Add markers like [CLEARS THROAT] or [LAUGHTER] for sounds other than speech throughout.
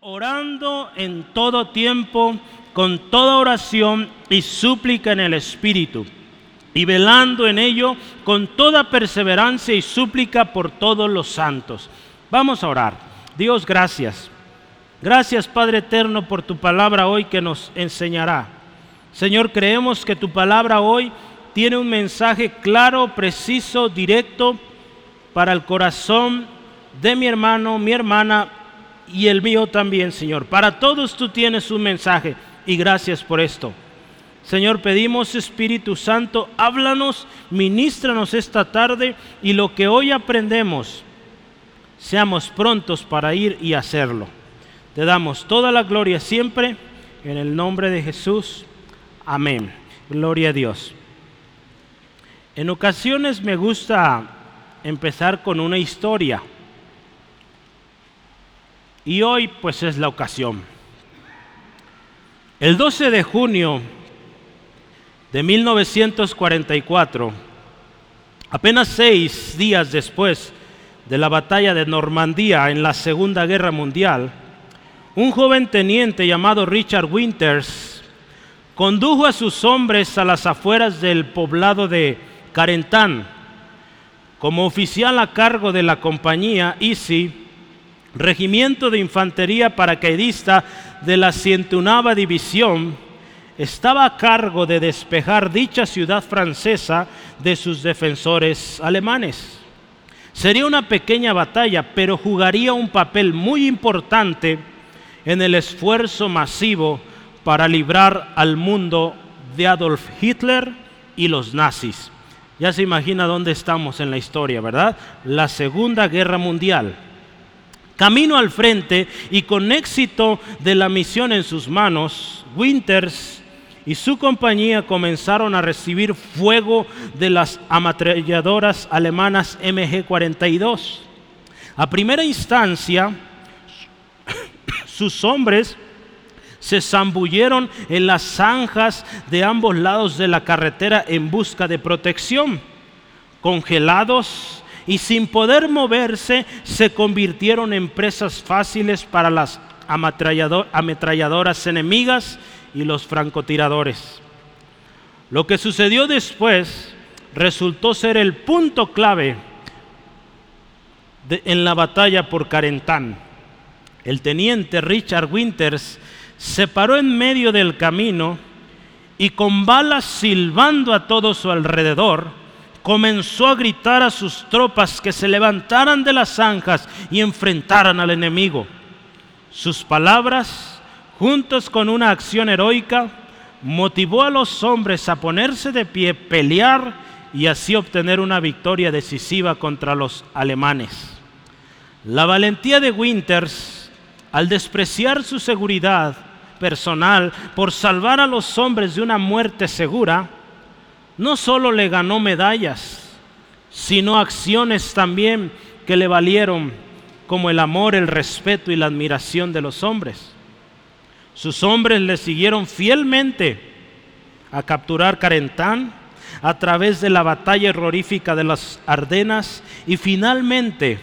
orando en todo tiempo, con toda oración y súplica en el Espíritu, y velando en ello con toda perseverancia y súplica por todos los santos. Vamos a orar. Dios, gracias. Gracias Padre Eterno por tu palabra hoy que nos enseñará. Señor, creemos que tu palabra hoy tiene un mensaje claro, preciso, directo para el corazón de mi hermano, mi hermana y el mío también, Señor. Para todos tú tienes un mensaje y gracias por esto. Señor, pedimos Espíritu Santo, háblanos, ministranos esta tarde y lo que hoy aprendemos, seamos prontos para ir y hacerlo. Te damos toda la gloria siempre en el nombre de Jesús. Amén. Gloria a Dios. En ocasiones me gusta empezar con una historia. Y hoy pues es la ocasión. El 12 de junio de 1944, apenas seis días después de la batalla de Normandía en la Segunda Guerra Mundial, un joven teniente llamado Richard Winters condujo a sus hombres a las afueras del poblado de Carentán. Como oficial a cargo de la compañía Easy, regimiento de infantería paracaidista de la 101 División, estaba a cargo de despejar dicha ciudad francesa de sus defensores alemanes. Sería una pequeña batalla, pero jugaría un papel muy importante en el esfuerzo masivo para librar al mundo de Adolf Hitler y los nazis. Ya se imagina dónde estamos en la historia, ¿verdad? La Segunda Guerra Mundial camino al frente y con éxito de la misión en sus manos, Winters y su compañía comenzaron a recibir fuego de las ametralladoras alemanas MG-42. A primera instancia, [COUGHS] sus hombres se zambulleron en las zanjas de ambos lados de la carretera en busca de protección. Congelados y sin poder moverse se convirtieron en presas fáciles para las ametralladoras enemigas y los francotiradores. Lo que sucedió después resultó ser el punto clave en la batalla por Carentán. El teniente Richard Winters se paró en medio del camino y con balas silbando a todo su alrededor, comenzó a gritar a sus tropas que se levantaran de las zanjas y enfrentaran al enemigo. Sus palabras, juntas con una acción heroica, motivó a los hombres a ponerse de pie, pelear y así obtener una victoria decisiva contra los alemanes. La valentía de Winters, al despreciar su seguridad personal por salvar a los hombres de una muerte segura, no solo le ganó medallas, sino acciones también que le valieron como el amor, el respeto y la admiración de los hombres. Sus hombres le siguieron fielmente a capturar Carentán a través de la batalla horrorífica de las Ardenas y finalmente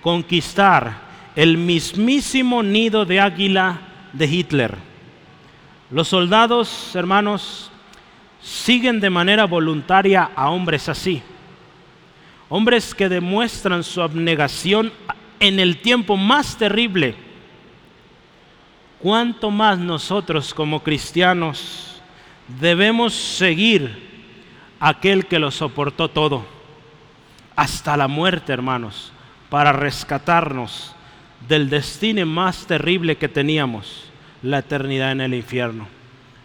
conquistar el mismísimo nido de águila de Hitler. Los soldados, hermanos, siguen de manera voluntaria a hombres así. Hombres que demuestran su abnegación en el tiempo más terrible. ¿Cuánto más nosotros como cristianos debemos seguir aquel que lo soportó todo? Hasta la muerte, hermanos, para rescatarnos del destino más terrible que teníamos, la eternidad en el infierno.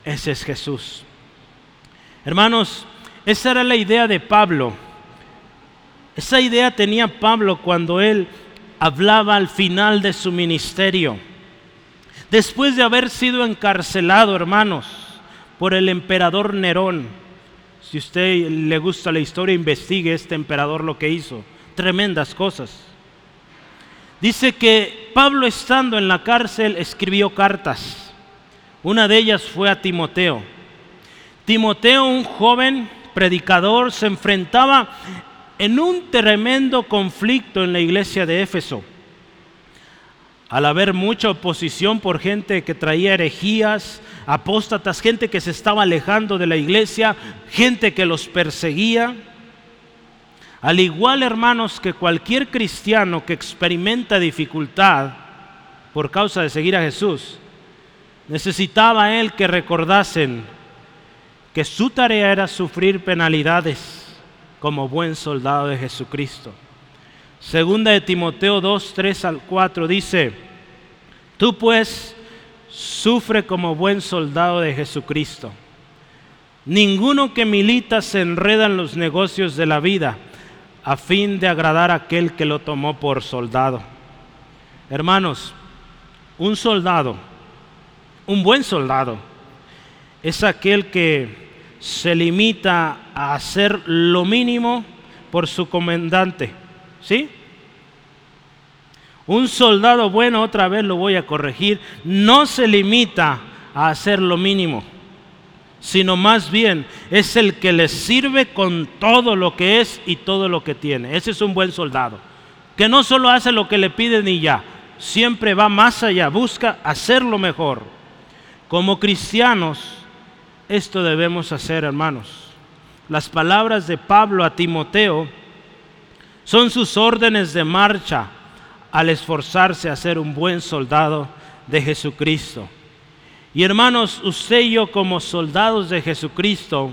Ese es Jesús. Hermanos, esa era la idea de Pablo. Esa idea tenía Pablo cuando él hablaba al final de su ministerio. Después de haber sido encarcelado, hermanos, por el emperador Nerón. Si usted le gusta la historia, investigue este emperador lo que hizo. Tremendas cosas. Dice que Pablo estando en la cárcel escribió cartas. Una de ellas fue a Timoteo. Timoteo, un joven predicador, se enfrentaba en un tremendo conflicto en la iglesia de Éfeso. al haber mucha oposición por gente que traía herejías, apóstatas, gente que se estaba alejando de la iglesia, gente que los perseguía. Al igual, hermanos, que cualquier cristiano que experimenta dificultad por causa de seguir a Jesús, necesitaba él que recordasen que su tarea era sufrir penalidades como buen soldado de Jesucristo. Segunda de Timoteo 2, 3 al 4 dice, tú pues sufre como buen soldado de Jesucristo. Ninguno que milita se enreda en los negocios de la vida a fin de agradar a aquel que lo tomó por soldado. Hermanos, un soldado, un buen soldado, es aquel que se limita a hacer lo mínimo por su comandante. ¿Sí? Un soldado bueno, otra vez lo voy a corregir, no se limita a hacer lo mínimo, sino más bien es el que le sirve con todo lo que es y todo lo que tiene. Ese es un buen soldado, que no solo hace lo que le piden y ya, siempre va más allá, busca hacerlo mejor. Como cristianos, esto debemos hacer, hermanos. Las palabras de Pablo a Timoteo son sus órdenes de marcha al esforzarse a ser un buen soldado de Jesucristo. Y hermanos, usted y yo como soldados de Jesucristo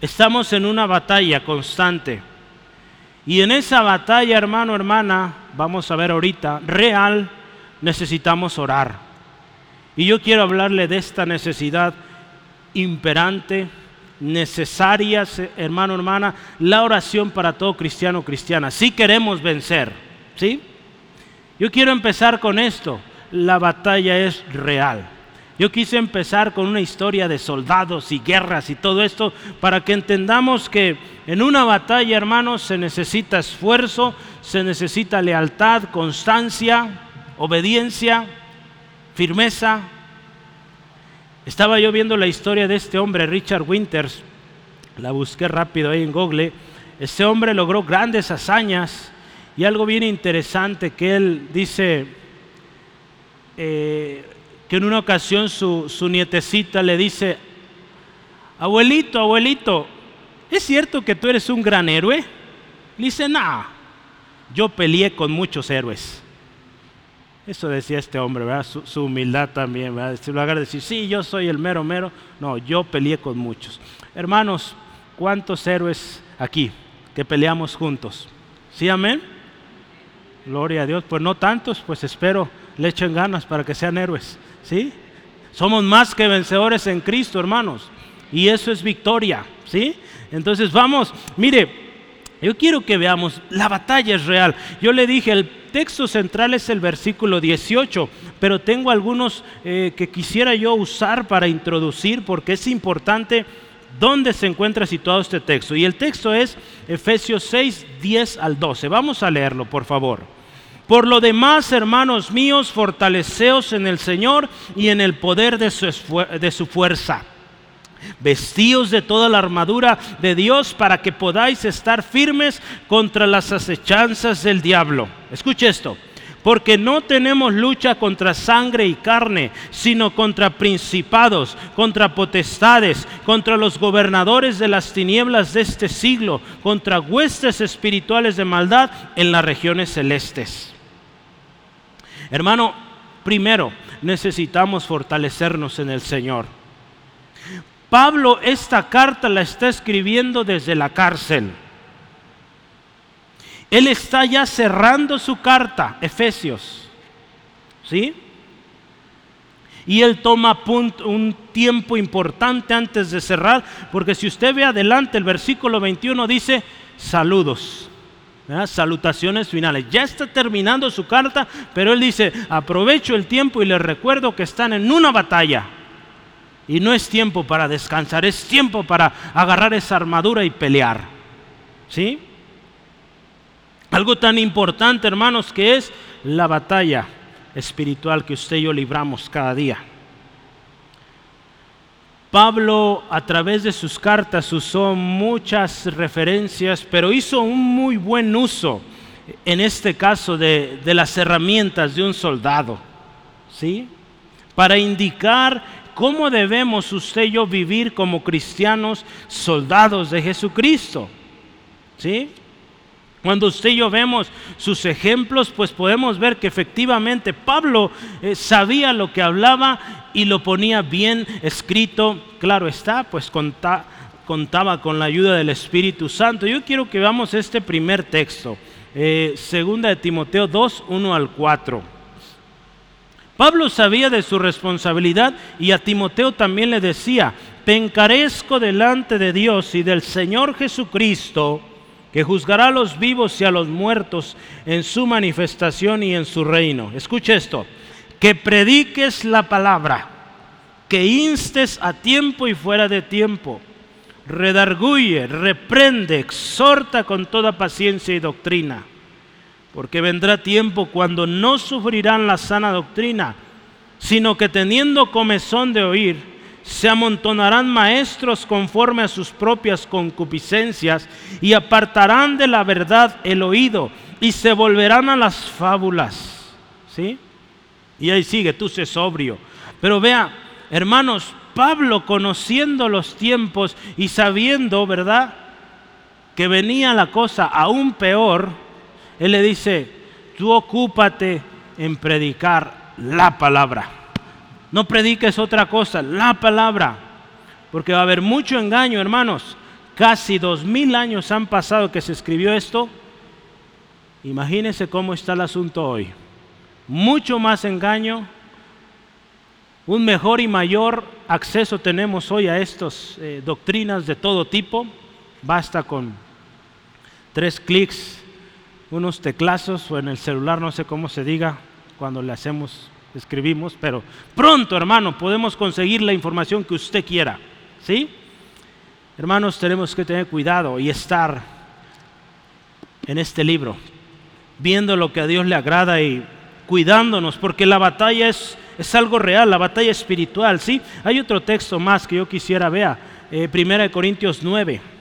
estamos en una batalla constante. Y en esa batalla, hermano, hermana, vamos a ver ahorita, real, necesitamos orar. Y yo quiero hablarle de esta necesidad imperante, necesaria, hermano, hermana, la oración para todo cristiano, cristiana. Si queremos vencer, ¿sí? Yo quiero empezar con esto. La batalla es real. Yo quise empezar con una historia de soldados y guerras y todo esto para que entendamos que en una batalla, hermanos, se necesita esfuerzo, se necesita lealtad, constancia, obediencia, firmeza. Estaba yo viendo la historia de este hombre, Richard Winters, la busqué rápido ahí en Google. Este hombre logró grandes hazañas y algo bien interesante que él dice eh, que en una ocasión su, su nietecita le dice, abuelito, abuelito, ¿es cierto que tú eres un gran héroe? Le dice, no, yo peleé con muchos héroes. Eso decía este hombre, ¿verdad? Su, humildad también, ¿verdad? En lugar de decir, sí, yo soy el mero mero, no, yo peleé con muchos. Hermanos, ¿cuántos héroes aquí que peleamos juntos? ¿Sí, amén? Gloria a Dios. Pues no tantos, pues espero le echen ganas para que sean héroes. ¿Sí? Somos más que vencedores en Cristo, hermanos. Y eso es victoria. ¿Sí? Entonces vamos, mire, yo quiero que veamos, la batalla es real. Yo le dije, el texto central es el versículo 18, pero tengo algunos eh, que quisiera yo usar para introducir porque es importante dónde se encuentra situado este texto. Y el texto es Efesios 6, 10 al 12. Vamos a leerlo, por favor. Por lo demás, hermanos míos, fortaleceos en el Señor y en el poder de su, fuerza. Vestíos de toda la armadura de Dios para que podáis estar firmes contra las acechanzas del diablo. Escuche esto. Porque no tenemos lucha contra sangre y carne, sino contra principados, contra potestades, contra los gobernadores de las tinieblas de este siglo, contra huestes espirituales de maldad en las regiones celestes. Hermano, primero necesitamos fortalecernos en el Señor. Pablo esta carta la está escribiendo desde la cárcel. Él está ya cerrando su carta, Efesios. ¿Sí? Y él toma un tiempo importante antes de cerrar, porque si usted ve adelante, el versículo 21 dice, saludos salutaciones finales. Ya está terminando su carta, pero él dice, aprovecho el tiempo y les recuerdo que están en una batalla. Y no es tiempo para descansar, es tiempo para agarrar esa armadura y pelear. ¿Sí? Algo tan importante, hermanos, que es la batalla espiritual que usted y yo libramos cada día. Pablo a través de sus cartas usó muchas referencias, pero hizo un muy buen uso en este caso de, de las herramientas de un soldado, ¿sí? Para indicar cómo debemos usted y yo vivir como cristianos, soldados de Jesucristo, ¿sí? Cuando usted y yo vemos sus ejemplos, pues podemos ver que efectivamente Pablo eh, sabía lo que hablaba y lo ponía bien escrito. Claro está, pues contaba con la ayuda del Espíritu Santo. Yo quiero que veamos este primer texto, eh, segunda de Timoteo 2, 1 al 4. Pablo sabía de su responsabilidad y a Timoteo también le decía, te encarezco delante de Dios y del Señor Jesucristo, que juzgará a los vivos y a los muertos en su manifestación y en su reino. Escuche esto, que prediques la palabra, que instes a tiempo y fuera de tiempo, redarguye, reprende, exhorta con toda paciencia y doctrina, porque vendrá tiempo cuando no sufrirán la sana doctrina, sino que teniendo comezón de oír, se amontonarán maestros conforme a sus propias concupiscencias y apartarán de la verdad el oído y se volverán a las fábulas. ¿Sí? Y ahí sigue, tú sé sobrio. Pero vea, hermanos, Pablo conociendo los tiempos y sabiendo, ¿verdad? Que venía la cosa aún peor, él le dice, tú ocúpate en predicar la palabra. No prediques otra cosa, la palabra. Porque va a haber mucho engaño, hermanos. Casi dos mil años han pasado que se escribió esto. Imagínense cómo está el asunto hoy. Mucho más engaño. Un mejor y mayor acceso tenemos hoy a estas eh, doctrinas de todo tipo. Basta con tres clics, unos teclazos o en el celular, no sé cómo se diga, cuando le hacemos escribimos, pero pronto, hermano, podemos conseguir la información que usted quiera. ¿Sí? Hermanos, tenemos que tener cuidado y estar en este libro, viendo lo que a Dios le agrada y cuidándonos, porque la batalla es, es algo real, la batalla espiritual. ¿sí? Hay otro texto más que yo quisiera ver, eh, Primera de Corintios 9.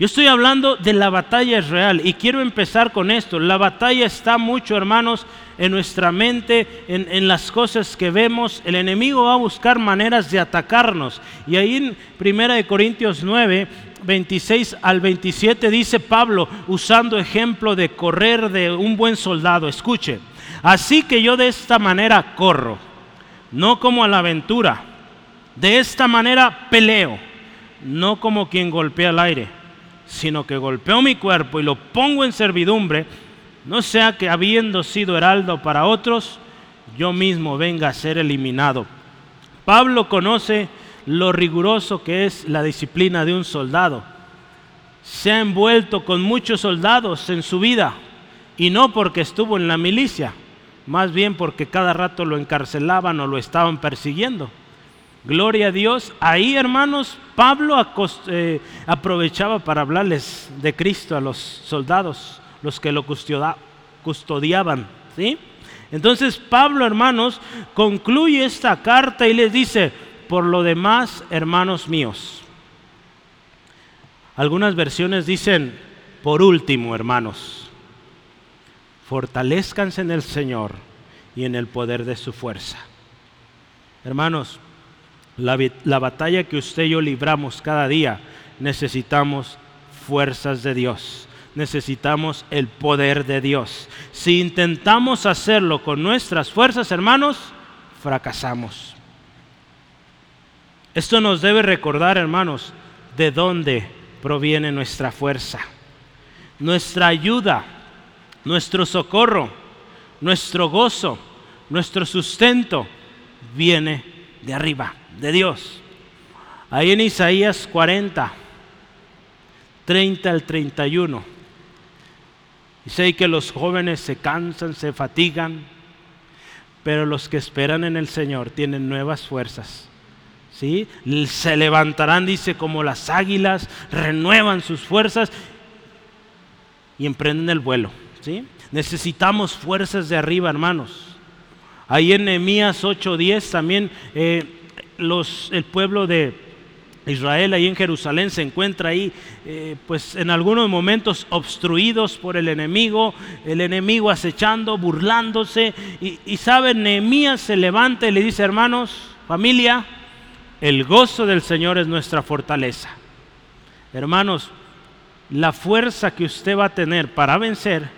Yo estoy hablando de la batalla real y quiero empezar con esto. La batalla está mucho, hermanos, en nuestra mente, en, en, las cosas que vemos. El enemigo va a buscar maneras de atacarnos. Y ahí en 1 Corintios 9, 26 al 27 dice Pablo, usando ejemplo de correr de un buen soldado. Escuche, así que yo de esta manera corro, no como a la aventura. De esta manera peleo, no como quien golpea el aire sino que golpeo mi cuerpo y lo pongo en servidumbre, no sea que habiendo sido heraldo para otros, yo mismo venga a ser eliminado. Pablo conoce lo riguroso que es la disciplina de un soldado. Se ha envuelto con muchos soldados en su vida y no porque estuvo en la milicia, más bien porque cada rato lo encarcelaban o lo estaban persiguiendo. Gloria a Dios. Ahí, hermanos, Pablo eh, aprovechaba para hablarles de Cristo a los soldados, los que lo custodiaban. ¿sí? Entonces, Pablo, hermanos, concluye esta carta y les dice, por lo demás, hermanos míos. Algunas versiones dicen, por último, hermanos, fortalezcanse en el Señor y en el poder de su fuerza. Hermanos, la, batalla que usted y yo libramos cada día, necesitamos fuerzas de Dios necesitamos el poder de Dios. Si intentamos hacerlo con nuestras fuerzas, hermanos, fracasamos. Esto nos debe recordar, hermanos, de dónde proviene nuestra fuerza, nuestra ayuda, nuestro socorro, nuestro gozo, nuestro sustento viene de arriba de Dios. Ahí en Isaías 40, 30 al 31. Dice que los jóvenes se cansan, se fatigan, pero los que esperan en el Señor tienen nuevas fuerzas. ¿Sí? Se levantarán, dice, como las águilas, renuevan sus fuerzas y emprenden el vuelo. ¿sí? Necesitamos fuerzas de arriba, hermanos. Ahí en Nehemías 8:10 también eh, el pueblo de, Israel ahí en Jerusalén se encuentra ahí, eh, pues en algunos momentos obstruidos por el enemigo, el enemigo acechando, burlándose. Y, y Nehemías se levanta y le dice, hermanos, familia, el gozo del Señor es nuestra fortaleza. Hermanos, la fuerza que usted va a tener para vencer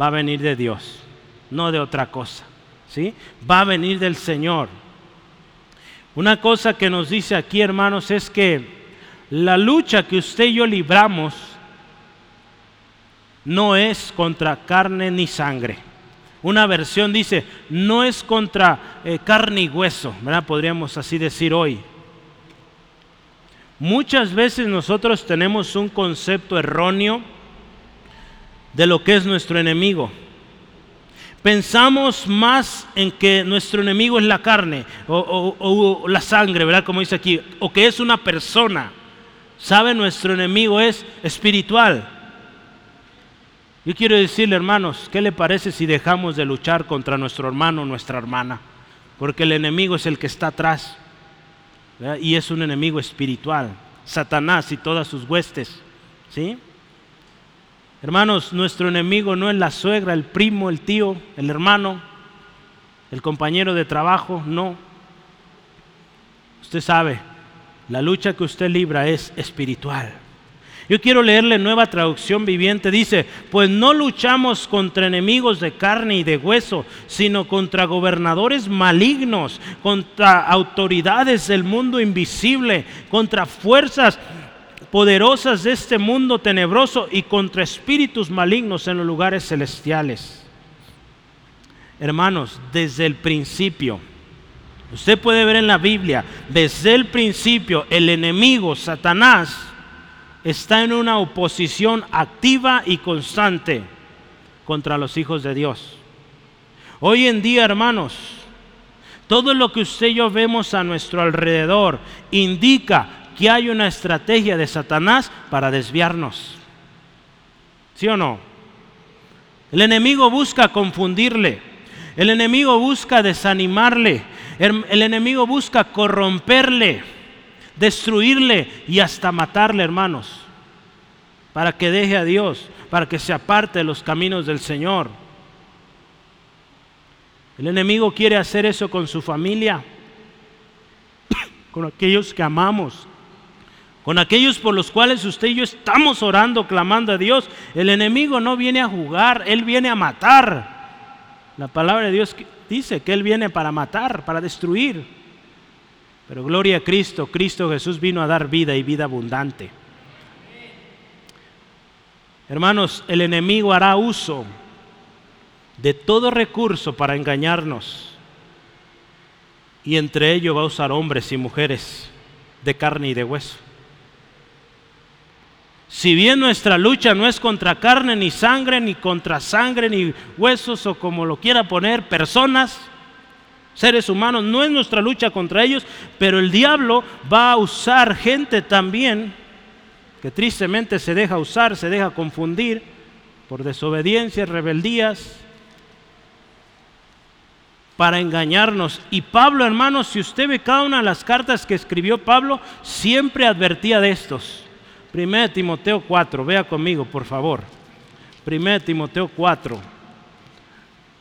va a venir de Dios, no de otra cosa. ¿sí? Va a venir del Señor. Una cosa que nos dice aquí, hermanos, es que la lucha que usted y yo libramos no es contra carne ni sangre. Una versión dice, no es contra eh, carne y hueso. Podríamos así decir hoy. Muchas veces nosotros tenemos un concepto erróneo de lo que es nuestro enemigo pensamos más en que nuestro enemigo es la carne o, la sangre, ¿verdad? Como dice aquí, o que es una persona. ¿Sabe? Nuestro enemigo es espiritual. Yo quiero decirle, hermanos, ¿qué le parece si dejamos de luchar contra nuestro hermano o nuestra hermana? Porque el enemigo es el que está atrás. Y es un enemigo espiritual. Satanás y todas sus huestes. ¿Sí? Hermanos, nuestro enemigo no es la suegra, el primo, el tío, el hermano, el compañero de trabajo, no. Usted sabe, la lucha que usted libra es espiritual. Yo quiero leerle nueva traducción viviente. Dice, pues no luchamos contra enemigos de carne y de hueso, sino contra gobernadores malignos, contra autoridades del mundo invisible, contra fuerzas poderosas de este mundo tenebroso y contra espíritus malignos en los lugares celestiales. Hermanos, desde el principio, usted puede ver en la Biblia, desde el principio el enemigo, Satanás, está en una oposición activa y constante contra los hijos de Dios. Hoy en día, hermanos, todo lo que usted y yo vemos a nuestro alrededor indica que hay una estrategia de Satanás para desviarnos. ¿Sí o no? El enemigo busca confundirle. El enemigo busca desanimarle. El, enemigo busca corromperle, destruirle y hasta matarle, hermanos. Para que deje a Dios, para que se aparte de los caminos del Señor. El enemigo quiere hacer eso con su familia, [COUGHS] con aquellos que amamos con aquellos por los cuales usted y yo estamos orando, clamando a Dios. El enemigo no viene a jugar, él viene a matar. La palabra de Dios dice que él viene para matar, para destruir. Pero gloria a Cristo, Cristo Jesús vino a dar vida y vida abundante. Hermanos, el enemigo hará uso de todo recurso para engañarnos. Y entre ellos va a usar hombres y mujeres de carne y de hueso. Si bien nuestra lucha no es contra carne ni sangre, ni contra sangre, ni huesos o como lo quiera poner, personas, seres humanos, no es nuestra lucha contra ellos, pero el diablo va a usar gente también que tristemente se deja usar, se deja confundir por desobediencias, rebeldías, para engañarnos. Y Pablo, hermanos, si usted ve cada una de las cartas que escribió Pablo, siempre advertía de estos. 1 Timoteo 4, vea conmigo, por favor. 1 Timoteo 4,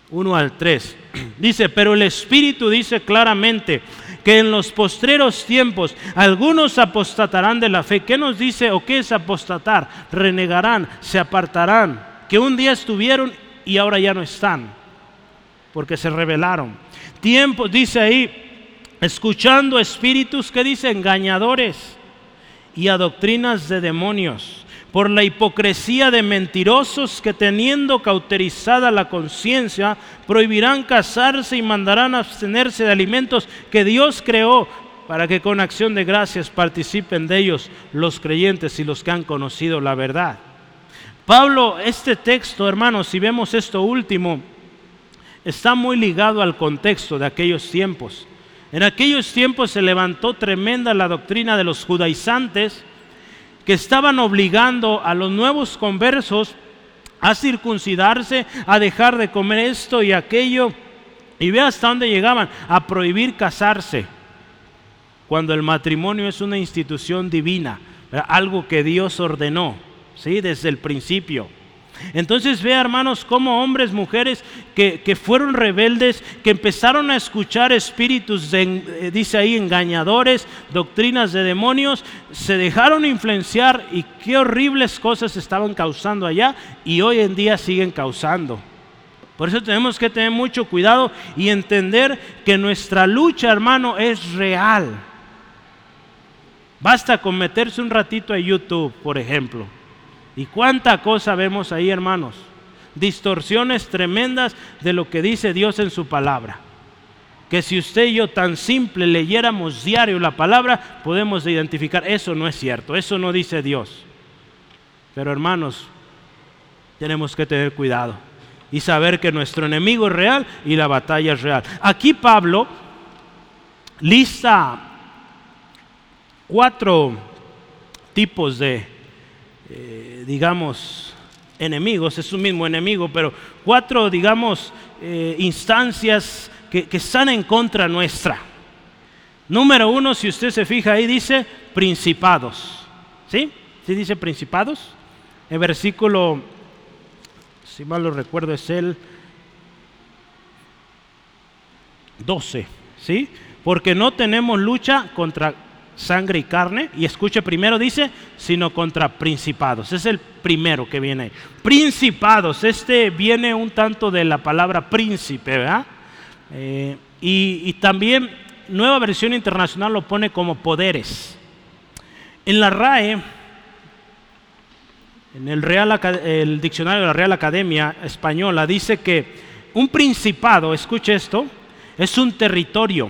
1 al 3. [CLEARS THROAT] Dice, pero el Espíritu dice claramente que en los postreros tiempos algunos apostatarán de la fe. ¿Qué nos dice o qué es apostatar? Renegarán, se apartarán, que un día estuvieron y ahora ya no están, porque se rebelaron. Tiempo, dice ahí, escuchando espíritus que dice engañadores y a doctrinas de demonios, por la hipocresía de mentirosos que teniendo cauterizada la conciencia, prohibirán casarse y mandarán abstenerse de alimentos que Dios creó para que con acción de gracias participen de ellos los creyentes y los que han conocido la verdad. Pablo, este texto, hermanos, si vemos esto último, está muy ligado al contexto de aquellos tiempos. En aquellos tiempos se levantó tremenda la doctrina de los judaizantes que estaban obligando a los nuevos conversos a circuncidarse, a dejar de comer esto y aquello. Y ve hasta dónde llegaban, a prohibir casarse. cuando el matrimonio es una institución divina, algo que Dios ordenó, ¿sí? Desde el principio. Entonces vea hermanos como hombres, mujeres que, que, fueron rebeldes, que empezaron a escuchar espíritus, eh, dice ahí, engañadores, doctrinas de demonios, se dejaron influenciar y qué horribles cosas estaban causando allá y hoy en día siguen causando. Por eso tenemos que tener mucho cuidado y entender que nuestra lucha, hermano, es real. Basta con meterse un ratito a YouTube, por ejemplo ¿Y cuánta cosa vemos ahí, hermanos? Distorsiones tremendas de lo que dice Dios en su palabra. Que si usted y yo tan simple leyéramos diario la palabra, podemos identificar, eso no es cierto, eso no dice Dios. Pero hermanos, tenemos que tener cuidado y saber que nuestro enemigo es real y la batalla es real. Aquí Pablo lista cuatro tipos de eh, digamos, enemigos, es un mismo enemigo, pero cuatro, digamos, eh, instancias que, están en contra nuestra. Número uno, si usted se fija ahí, dice principados. ¿Sí? ¿Sí dice principados? El versículo, si mal lo recuerdo, es el 12. ¿Sí? Porque no tenemos lucha contra sangre y carne. Y escuche, primero dice, sino contra principados. Es el primero que viene ahí. Principados, este viene un tanto de la palabra príncipe, ¿verdad? Eh, y, también nueva versión internacional lo pone como poderes. En la RAE, en el, Real, el diccionario de la Real Academia Española, dice que un principado, escuche esto, es un territorio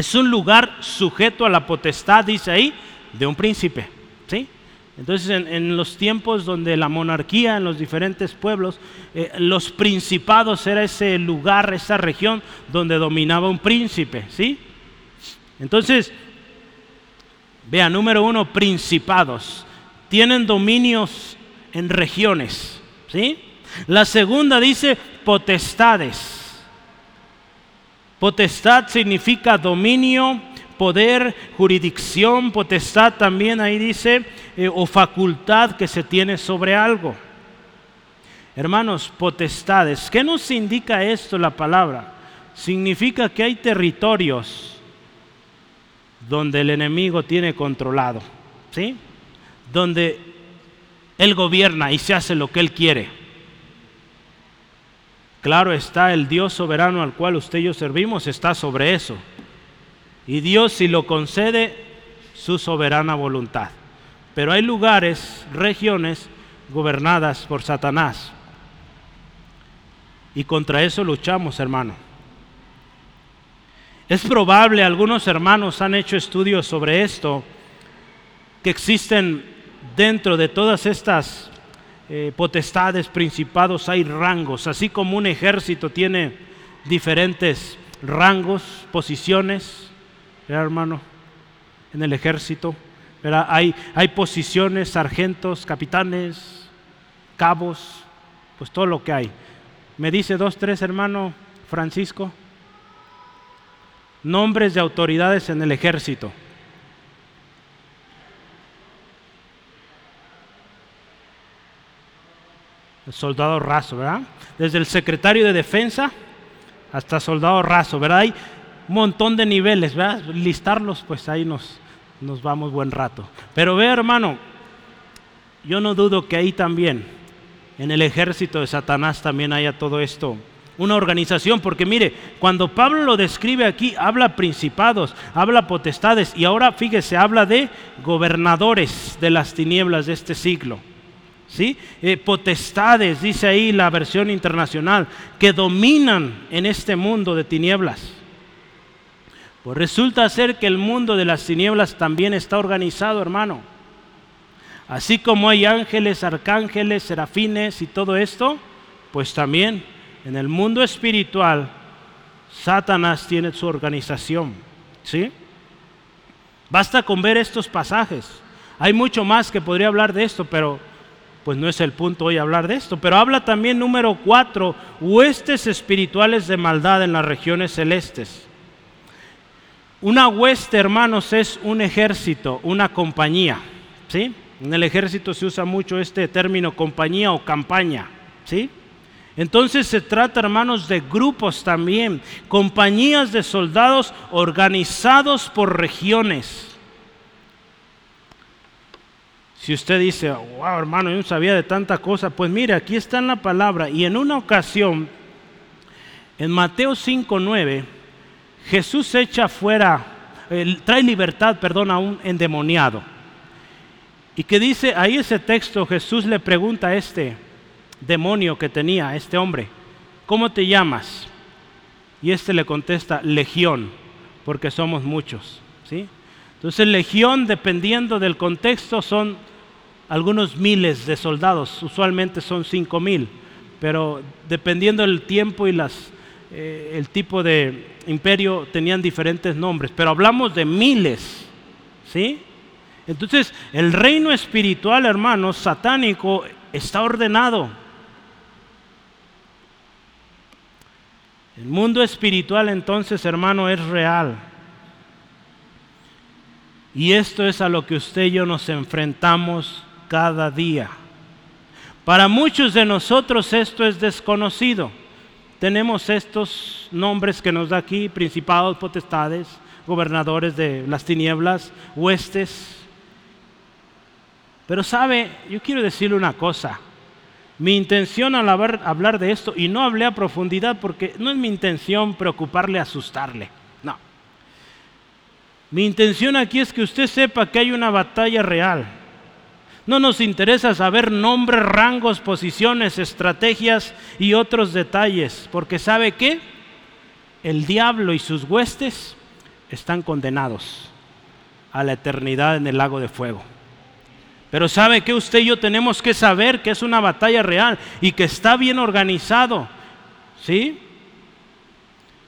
es un lugar sujeto a la potestad, dice ahí, de un príncipe. ¿sí? Entonces, en, los tiempos donde la monarquía en los diferentes pueblos, eh, los principados era ese lugar, esa región donde dominaba un príncipe. ¿sí? Entonces, vea, número uno, principados. Tienen dominios en regiones. ¿sí? La segunda dice potestades. Potestad significa dominio, poder, jurisdicción, potestad también ahí dice, eh, o facultad que se tiene sobre algo. Hermanos, potestades, ¿qué nos indica esto la palabra? Significa que hay territorios donde el enemigo tiene controlado, ¿sí? Donde él gobierna y se hace lo que él quiere. Claro está, el Dios soberano al cual usted y yo servimos está sobre eso. Y Dios si lo concede, su soberana voluntad. Pero hay lugares, regiones gobernadas por Satanás. Y contra eso luchamos, hermano. Es probable, algunos hermanos han hecho estudios sobre esto, que existen dentro de todas estas eh, potestades, principados, hay rangos, así como un ejército tiene diferentes rangos, posiciones, hermano? En el ejército, Hay, hay posiciones, sargentos, capitanes, cabos, pues todo lo que hay. Me dice dos, tres, hermano Francisco, nombres de autoridades en el ejército. Soldado raso, ¿verdad? Desde el secretario de defensa hasta soldado raso, ¿verdad? Hay un montón de niveles, ¿verdad? Listarlos, pues ahí nos, nos vamos buen rato. Pero ve, hermano, yo no dudo que ahí también, en el ejército de Satanás también haya todo esto, una organización, porque mire, cuando Pablo lo describe aquí, habla principados, habla potestades, y ahora fíjese, habla de gobernadores de las tinieblas de este siglo. ¿Sí? Eh, potestades, dice ahí la versión internacional, que dominan en este mundo de tinieblas. Pues resulta ser que el mundo de las tinieblas también está organizado, hermano. Así como hay ángeles, arcángeles, serafines y todo esto, pues también en el mundo espiritual Satanás tiene su organización. ¿Sí? Basta con ver estos pasajes. Hay mucho más que podría hablar de esto, pero pues no es el punto hoy hablar de esto, pero habla también número cuatro, huestes espirituales de maldad en las regiones celestes. Una hueste, hermanos, es un ejército, una compañía. ¿sí? En el ejército se usa mucho este término compañía o campaña. ¿sí? Entonces se trata, hermanos, de grupos también, compañías de soldados organizados por regiones. Si usted dice, wow, hermano, yo no sabía de tanta cosa, pues mire, aquí está en la palabra. Y en una ocasión, en Mateo 5:9, Jesús echa fuera, trae libertad, perdón, a un endemoniado. Y que dice, ahí ese texto, Jesús le pregunta a este demonio que tenía, a este hombre, ¿cómo te llamas? Y este le contesta, Legión, porque somos muchos. ¿sí? Entonces, Legión, dependiendo del contexto, son algunos miles de soldados, usualmente son cinco mil, pero dependiendo del tiempo y las, eh, el tipo de imperio tenían diferentes nombres, pero hablamos de miles, ¿sí? Entonces, el reino espiritual, hermanos, satánico, está ordenado. El mundo espiritual entonces, hermano, es real. Y esto es a lo que usted y yo nos enfrentamos cada día. Para muchos de nosotros esto es desconocido. Tenemos estos nombres que nos da aquí, principados, potestades, gobernadores de las tinieblas, huestes. Pero sabe, yo quiero decirle una cosa. Mi intención al hablar de esto, y no hablé a profundidad porque no es mi intención preocuparle, asustarle. No. Mi intención aquí es que usted sepa que hay una batalla real no nos interesa saber nombres, rangos, posiciones, estrategias y otros detalles, porque ¿sabe qué? El diablo y sus huestes están condenados a la eternidad en el lago de fuego. Pero ¿sabe que usted y yo tenemos que saber que es una batalla real y que está bien organizado? ¿Sí?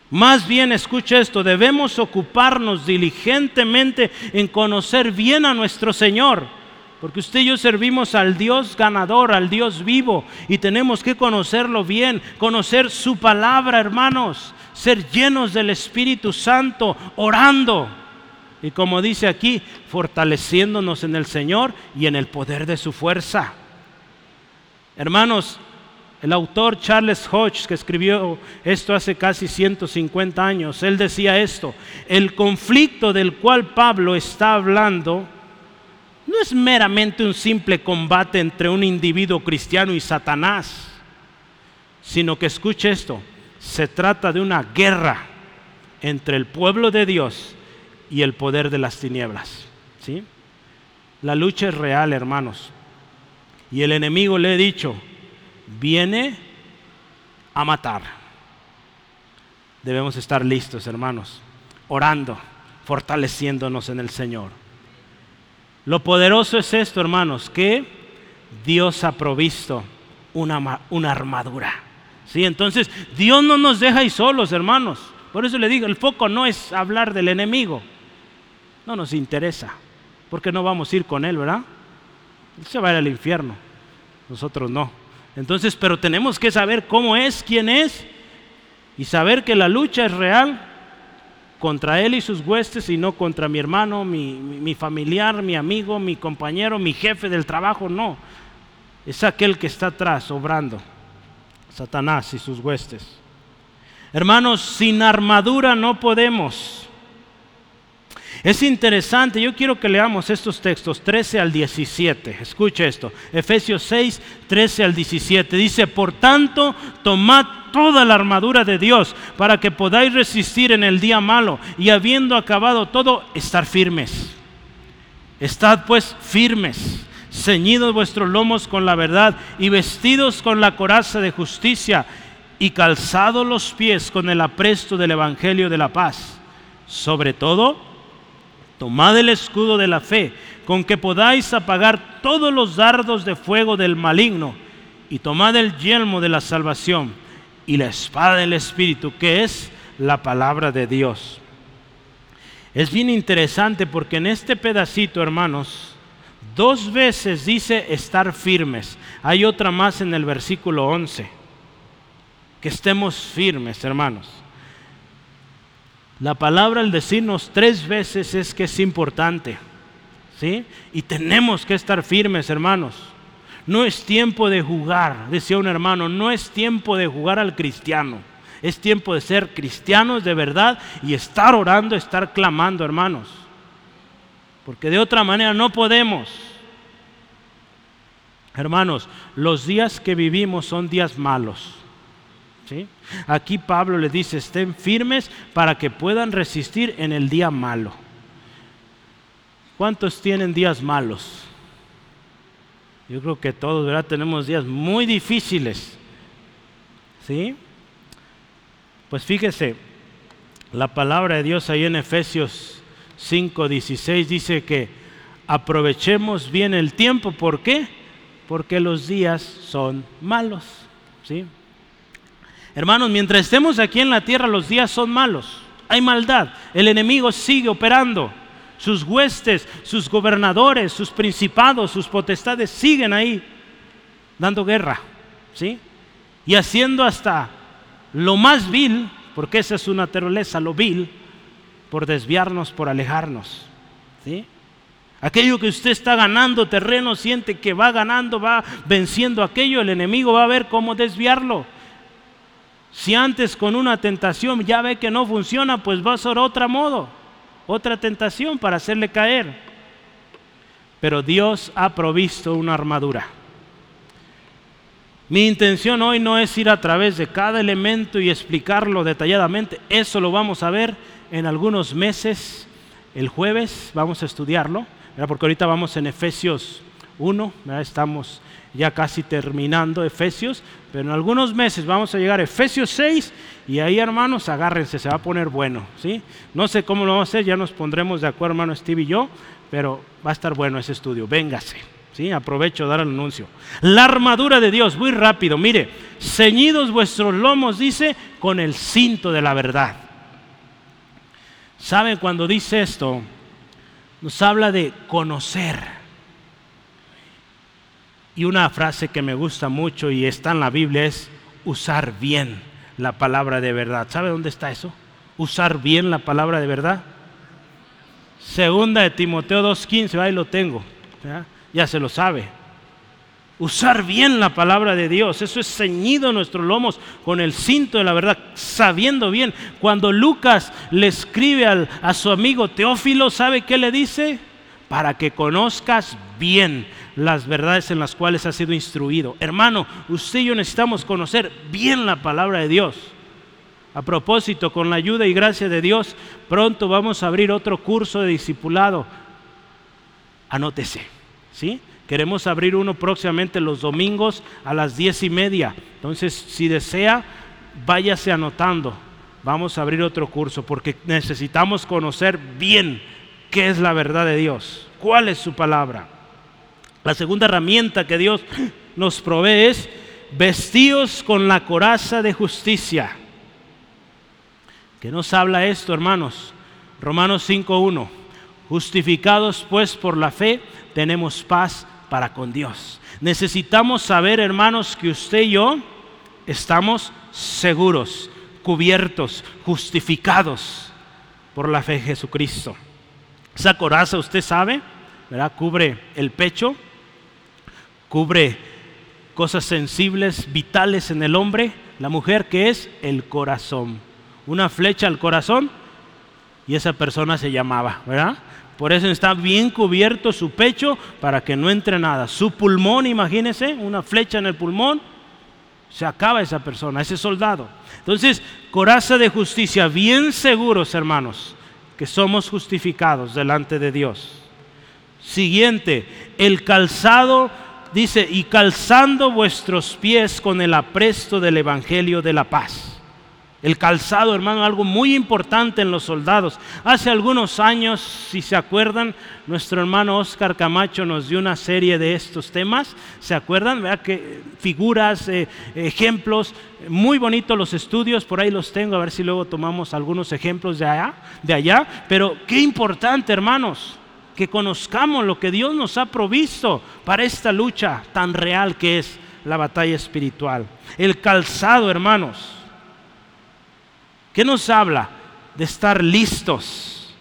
Más bien, escuche esto, debemos ocuparnos diligentemente en conocer bien a nuestro Señor porque usted y yo servimos al Dios ganador, al Dios vivo, y tenemos que conocerlo bien, conocer su palabra, hermanos, ser llenos del Espíritu Santo, orando. Y como dice aquí, fortaleciéndonos en el Señor y en el poder de su fuerza. Hermanos, el autor Charles Hodge, que escribió esto hace casi 150 años, él decía esto, el conflicto del cual Pablo está hablando no es meramente un simple combate entre un individuo cristiano y Satanás, sino que escuche esto, se trata de una guerra entre el pueblo de Dios y el poder de las tinieblas. ¿sí? La lucha es real, hermanos. Y el enemigo le he dicho, viene a matar. Debemos estar listos, hermanos, orando, fortaleciéndonos en el Señor. Lo poderoso es esto, hermanos, que Dios ha provisto una, una armadura. ¿Sí? Entonces, Dios no nos deja ahí solos, hermanos. Por eso le digo, el foco no es hablar del enemigo. No nos interesa, porque no vamos a ir con él, ¿verdad? Él se va a ir al infierno, nosotros no. Entonces, pero tenemos que saber cómo es, quién es, y saber que la lucha es real contra él y sus huestes y no contra mi hermano, mi, familiar, mi amigo, mi compañero, mi jefe del trabajo, no. Es aquel que está atrás obrando, Satanás y sus huestes. Hermanos, sin armadura no podemos. Es interesante, yo quiero que leamos estos textos 13 al 17. Escuche esto, Efesios 6, 13 al 17. Dice, por tanto, tomad toda la armadura de Dios para que podáis resistir en el día malo y habiendo acabado todo, estar firmes. Estad pues firmes, ceñidos vuestros lomos con la verdad y vestidos con la coraza de justicia y calzados los pies con el apresto del Evangelio de la paz. Sobre todo, Tomad el escudo de la fe, con que podáis apagar todos los dardos de fuego del maligno, y tomad el yelmo de la salvación y la espada del Espíritu, que es la palabra de Dios. Es bien interesante porque en este pedacito, hermanos, dos veces dice estar firmes. Hay otra más en el versículo 11. Que estemos firmes, hermanos. La palabra al decirnos tres veces es que es importante. ¿Sí? Y tenemos que estar firmes, hermanos. No es tiempo de jugar, decía un hermano, no es tiempo de jugar al cristiano. Es tiempo de ser cristianos de verdad y estar orando, estar clamando, hermanos. Porque de otra manera no podemos. Hermanos, los días que vivimos son días malos. Aquí Pablo les dice, estén firmes para que puedan resistir en el día malo. ¿Cuántos tienen días malos? Yo creo que todos, ¿verdad? Tenemos días muy difíciles. ¿Sí? Pues fíjese, la palabra de Dios ahí en Efesios 5, 16 dice que aprovechemos bien el tiempo. ¿Por qué? Porque los días son malos. ¿Sí? Hermanos, mientras estemos aquí en la tierra, los días son malos. Hay maldad. El enemigo sigue operando. Sus huestes, sus gobernadores, sus principados, sus potestades siguen ahí dando guerra. ¿Sí? Y haciendo hasta lo más vil, porque esa es su naturaleza, lo vil, por desviarnos, por alejarnos. ¿Sí? Aquello que usted está ganando terreno, siente que va ganando, va venciendo aquello, el enemigo va a ver cómo desviarlo. Si antes con una tentación ya ve que no funciona, pues va a ser otro modo, otra tentación para hacerle caer. Pero Dios ha provisto una armadura. Mi intención hoy no es ir a través de cada elemento y explicarlo detalladamente. Eso lo vamos a ver en algunos meses. El jueves vamos a estudiarlo, porque ahorita vamos en Efesios 1, estamos ya casi terminando Efesios, pero en algunos meses vamos a llegar a Efesios 6 y ahí hermanos agárrense, se va a poner bueno. ¿sí? No sé cómo lo vamos a hacer, ya nos pondremos de acuerdo hermano Steve y yo, pero va a estar bueno ese estudio, véngase. ¿sí? Aprovecho dar el anuncio. La armadura de Dios, muy rápido, mire, ceñidos vuestros lomos, dice, con el cinto de la verdad. ¿Saben cuando dice esto? Nos habla de conocer y una frase que me gusta mucho y está en la Biblia es usar bien la palabra de verdad. ¿Sabe dónde está eso? Usar bien la palabra de verdad. Segunda de Timoteo 2.15, ahí lo tengo. ¿ya? se lo sabe. Usar bien la palabra de Dios. Eso es ceñido nuestros lomos con el cinto de la verdad, sabiendo bien. Cuando Lucas le escribe a su amigo Teófilo, ¿sabe qué le dice? Para que conozcas bien las verdades en las cuales ha sido instruido. Hermano, usted y yo necesitamos conocer bien la palabra de Dios. A propósito, con la ayuda y gracia de Dios, pronto vamos a abrir otro curso de discipulado. Anótese, ¿sí? Queremos abrir uno próximamente los domingos a las diez y media. Entonces, si desea, váyase anotando. Vamos a abrir otro curso porque necesitamos conocer bien qué es la verdad de Dios, cuál es su palabra. La segunda herramienta que Dios [CLEARS THROAT] nos provee es vestidos con la coraza de justicia. ¿Qué nos habla esto, hermanos? Romanos 5.1. Justificados pues por la fe, tenemos paz para con Dios. Necesitamos saber, hermanos, que usted y yo estamos seguros, cubiertos, justificados por la fe de Jesucristo. Esa coraza, usted sabe, ¿verdad? Cubre el pecho, cubre cosas sensibles, vitales en el hombre, la mujer que es el corazón. Una flecha al corazón y esa persona se llamaba, ¿verdad? Por eso está bien cubierto su pecho para que no entre nada. Su pulmón, imagínense, una flecha en el pulmón, se acaba esa persona, ese soldado. Entonces, coraza de justicia, bien seguros, hermanos, que somos justificados delante de Dios. Siguiente, el calzado dice, y calzando vuestros pies con el apresto del Evangelio de la paz. El calzado, hermano, algo muy importante en los soldados. Hace algunos años, si se acuerdan, nuestro hermano Oscar Camacho nos dio una serie de estos temas. ¿Se acuerdan? ¿Verdad? Que figuras, eh, ejemplos, muy bonitos los estudios, por ahí los tengo, a ver si luego tomamos algunos ejemplos de allá, de allá. Pero qué importante, hermanos que conozcamos lo que Dios nos ha provisto para esta lucha tan real que es la batalla espiritual. El calzado, hermanos. ¿Qué nos habla? de estar listos,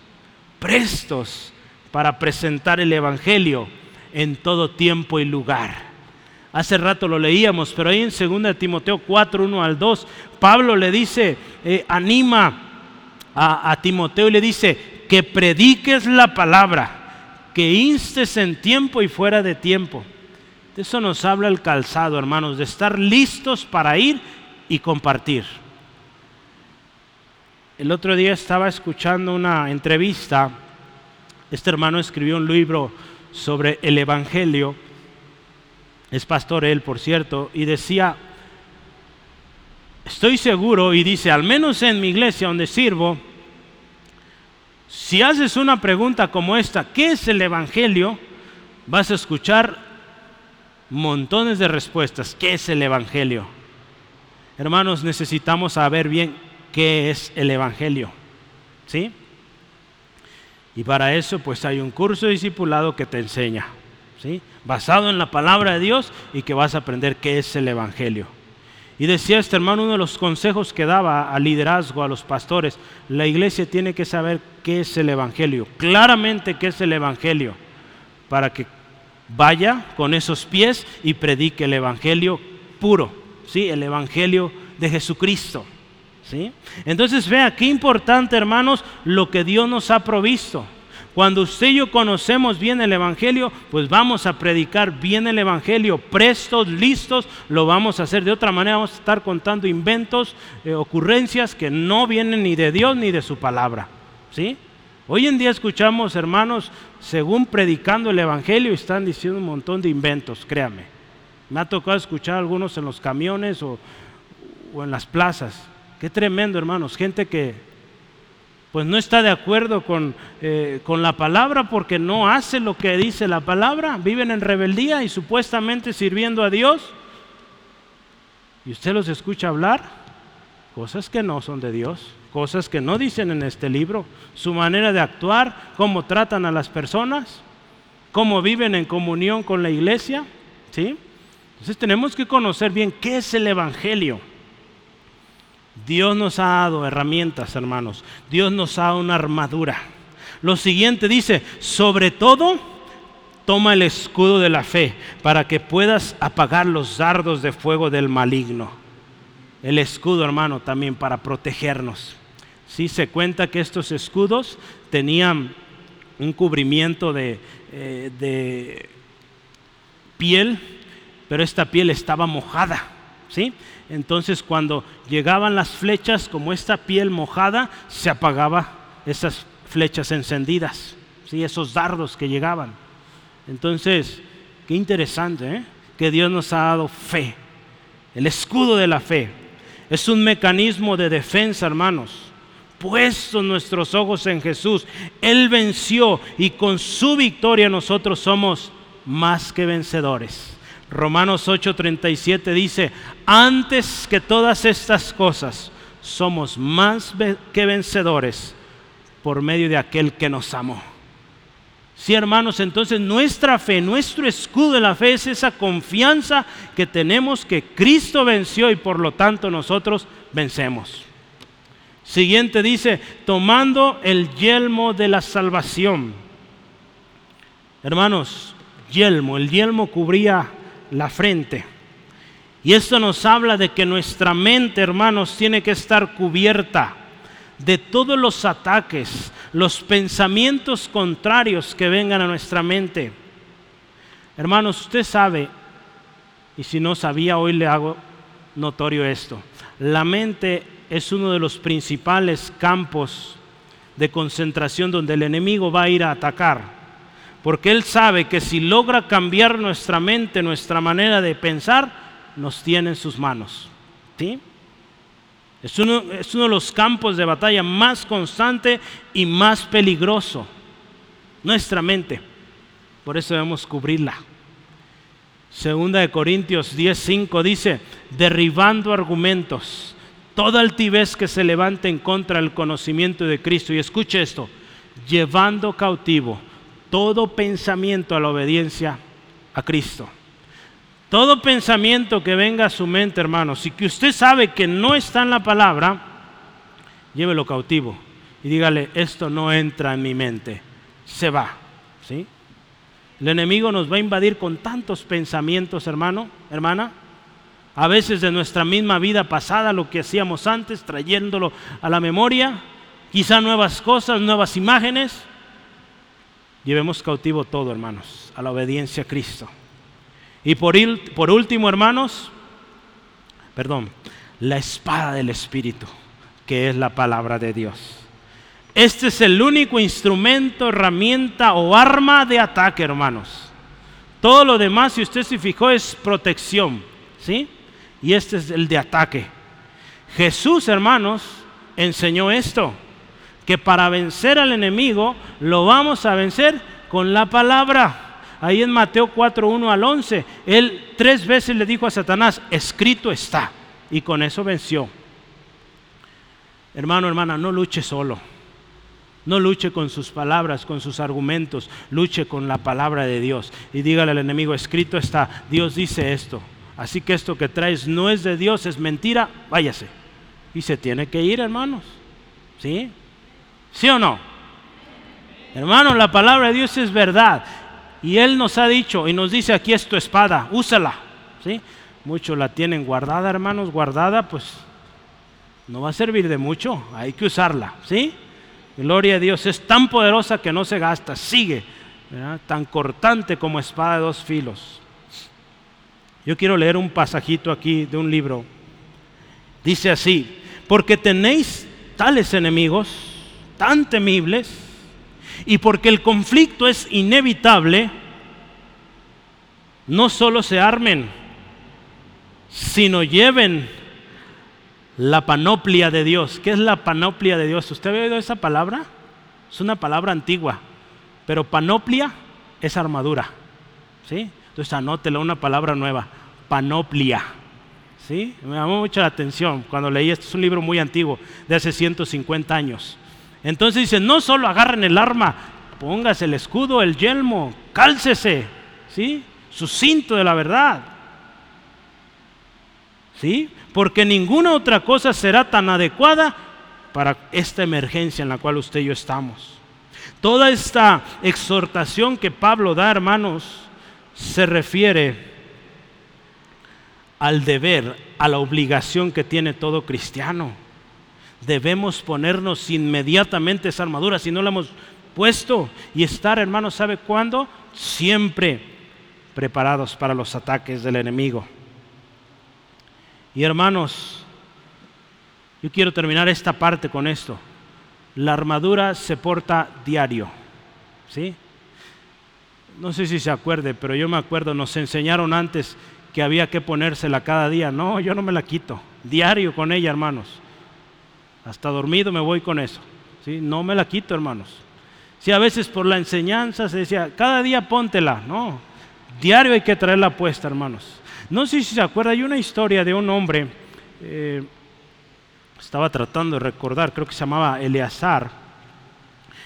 prestos para presentar el Evangelio en todo tiempo y lugar. Hace rato lo leíamos, pero ahí en 2 Timoteo 4, 1 al 2, Pablo le dice, eh, anima a, a Timoteo y le dice, que prediques la palabra, que instes en tiempo y fuera de tiempo. De eso nos habla el calzado, hermanos, de estar listos para ir y compartir. El otro día estaba escuchando una entrevista. Este hermano escribió un libro sobre el Evangelio es pastor él, por cierto, y decía, estoy seguro, y dice, al menos en mi iglesia donde sirvo, si haces una pregunta como esta, ¿qué es el Evangelio? Vas a escuchar montones de respuestas. ¿Qué es el Evangelio? Hermanos, necesitamos saber bien qué es el Evangelio. ¿Sí? Y para eso pues hay un curso discipulado que te enseña basado en la palabra de Dios y que vas a aprender qué es el Evangelio. Y decía este hermano, uno de los consejos que daba al liderazgo, a los pastores, la iglesia tiene que saber qué es el Evangelio, claramente qué es el Evangelio, para que vaya con esos pies y predique el Evangelio puro, ¿sí? el Evangelio de Jesucristo. ¿Sí? Entonces vea qué importante, hermanos, lo que Dios nos ha provisto. Cuando usted y yo conocemos bien el Evangelio, pues vamos a predicar bien el Evangelio, prestos, listos, lo vamos a hacer. De otra manera vamos a estar contando inventos, eh, ocurrencias que no vienen ni de Dios ni de su palabra. ¿Sí? Hoy en día escuchamos, hermanos, según predicando el Evangelio, están diciendo un montón de inventos, créame. Me ha tocado escuchar algunos en los camiones o, o en las plazas. Qué tremendo, hermanos. Gente que pues no está de acuerdo eh, con, la palabra porque no hace lo que dice la palabra, viven en rebeldía y supuestamente sirviendo a Dios. Y usted los escucha hablar cosas que no son de Dios, cosas que no dicen en este libro, su manera de actuar, cómo tratan a las personas, cómo viven en comunión con la iglesia, ¿sí? Entonces tenemos que conocer bien qué es el evangelio. Dios nos ha dado herramientas, hermanos. Dios nos ha dado una armadura. Lo siguiente dice, sobre todo, toma el escudo de la fe para que puedas apagar los dardos de fuego del maligno. El escudo, hermano, también para protegernos. Sí, se cuenta que estos escudos tenían un cubrimiento de, eh, de piel, pero esta piel estaba mojada. ¿sí? Entonces cuando llegaban las flechas, como esta piel mojada, se apagaba esas flechas encendidas, ¿sí? esos dardos que llegaban. Entonces, qué interesante, ¿eh? que Dios nos ha dado fe. El escudo de la fe es un mecanismo de defensa, hermanos. Puesto nuestros ojos en Jesús, Él venció y con su victoria nosotros somos más que vencedores. Romanos 8:37 dice, antes que todas estas cosas, somos más que vencedores por medio de aquel que nos amó. Sí, hermanos, entonces nuestra fe, nuestro escudo de la fe es esa confianza que tenemos que Cristo venció y por lo tanto nosotros vencemos. Siguiente dice, tomando el yelmo de la salvación. Hermanos, yelmo, el yelmo cubría la frente. Y esto nos habla de que nuestra mente, hermanos, tiene que estar cubierta de todos los ataques, los pensamientos contrarios que vengan a nuestra mente. Hermanos, usted sabe, y si no sabía, hoy le hago notorio esto. La mente es uno de los principales campos de concentración donde el enemigo va a ir a atacar porque Él sabe que si logra cambiar nuestra mente, nuestra manera de pensar, nos tiene en sus manos. ¿sí? Es, uno, es uno de los campos de batalla más constante y más peligroso. Nuestra mente. Por eso debemos cubrirla. Segunda de Corintios 10:5 dice, derribando argumentos, toda altivez que se levante en contra del conocimiento de Cristo. Y escuche esto, llevando cautivo todo pensamiento a la obediencia a Cristo. Todo pensamiento que venga a su mente, hermanos, y que usted sabe que no está en la palabra, llévelo cautivo y dígale, esto no entra en mi mente, se va. ¿sí? El enemigo nos va a invadir con tantos pensamientos, hermano, hermana, a veces de nuestra misma vida pasada, lo que hacíamos antes, trayéndolo a la memoria, quizá nuevas cosas, nuevas imágenes. Llevemos cautivo todo, hermanos, a la obediencia a Cristo. Y por, por último, hermanos, perdón, la espada del Espíritu, que es la palabra de Dios. Este es el único instrumento, herramienta o arma de ataque, hermanos. Todo lo demás, si usted se fijó, es protección, ¿sí? Y este es el de ataque. Jesús, hermanos, enseñó esto, que para vencer al enemigo lo vamos a vencer con la palabra. Ahí en Mateo 4, 1 al 11, él tres veces le dijo a Satanás, escrito está. Y con eso venció. Hermano, hermana, no luche solo. No luche con sus palabras, con sus argumentos, luche con la palabra de Dios. Y dígale al enemigo, escrito está, Dios dice esto. Así que esto que traes no es de Dios, es mentira, váyase. Y se tiene que ir, hermanos. ¿Sí? ¿Sí o no? Hermanos, la palabra de Dios es verdad. Y Él nos ha dicho y nos dice, aquí es tu espada, úsala. ¿Sí? Muchos la tienen guardada, hermanos, guardada, pues no va a servir de mucho, hay que usarla. ¿Sí? Gloria a Dios, es tan poderosa que no se gasta, sigue, tan cortante como espada de dos filos. Yo quiero leer un pasajito aquí de un libro. Dice así, porque tenéis tales enemigos tan temibles y porque el conflicto es inevitable, no solo se armen, sino lleven la panoplia de Dios. ¿Qué es la panoplia de Dios? ¿Usted ha oído esa palabra? Es una palabra antigua, pero panoplia es armadura. ¿Sí? Entonces anótela una palabra nueva, panoplia. ¿Sí? Me llamó mucho la atención cuando leí esto, es un libro muy antiguo, de hace 150 años. Entonces dice, no solo agarren el arma, póngase el escudo, el yelmo, cálcese, ¿sí? Su cinto de la verdad. ¿Sí? Porque ninguna otra cosa será tan adecuada para esta emergencia en la cual usted y yo estamos. Toda esta exhortación que Pablo da, hermanos, se refiere al deber, a la obligación que tiene todo cristiano. Debemos ponernos inmediatamente esa armadura si no la hemos puesto y estar, hermanos, ¿sabe cuándo? Siempre preparados para los ataques del enemigo. Y hermanos, yo quiero terminar esta parte con esto. La armadura se porta diario. ¿Sí? no sé si se acuerde, pero yo me acuerdo, nos enseñaron antes que había que ponérsela cada día. No, yo no me la quito. Diario con ella, hermanos. Hasta dormido me voy con eso. ¿sí? No me la quito, hermanos. Si a veces por la enseñanza se decía, cada día póntela. No, diario hay que traerla puesta, hermanos. No sé si se acuerda, hay una historia de un hombre, eh, estaba tratando de recordar, creo que se llamaba Eleazar,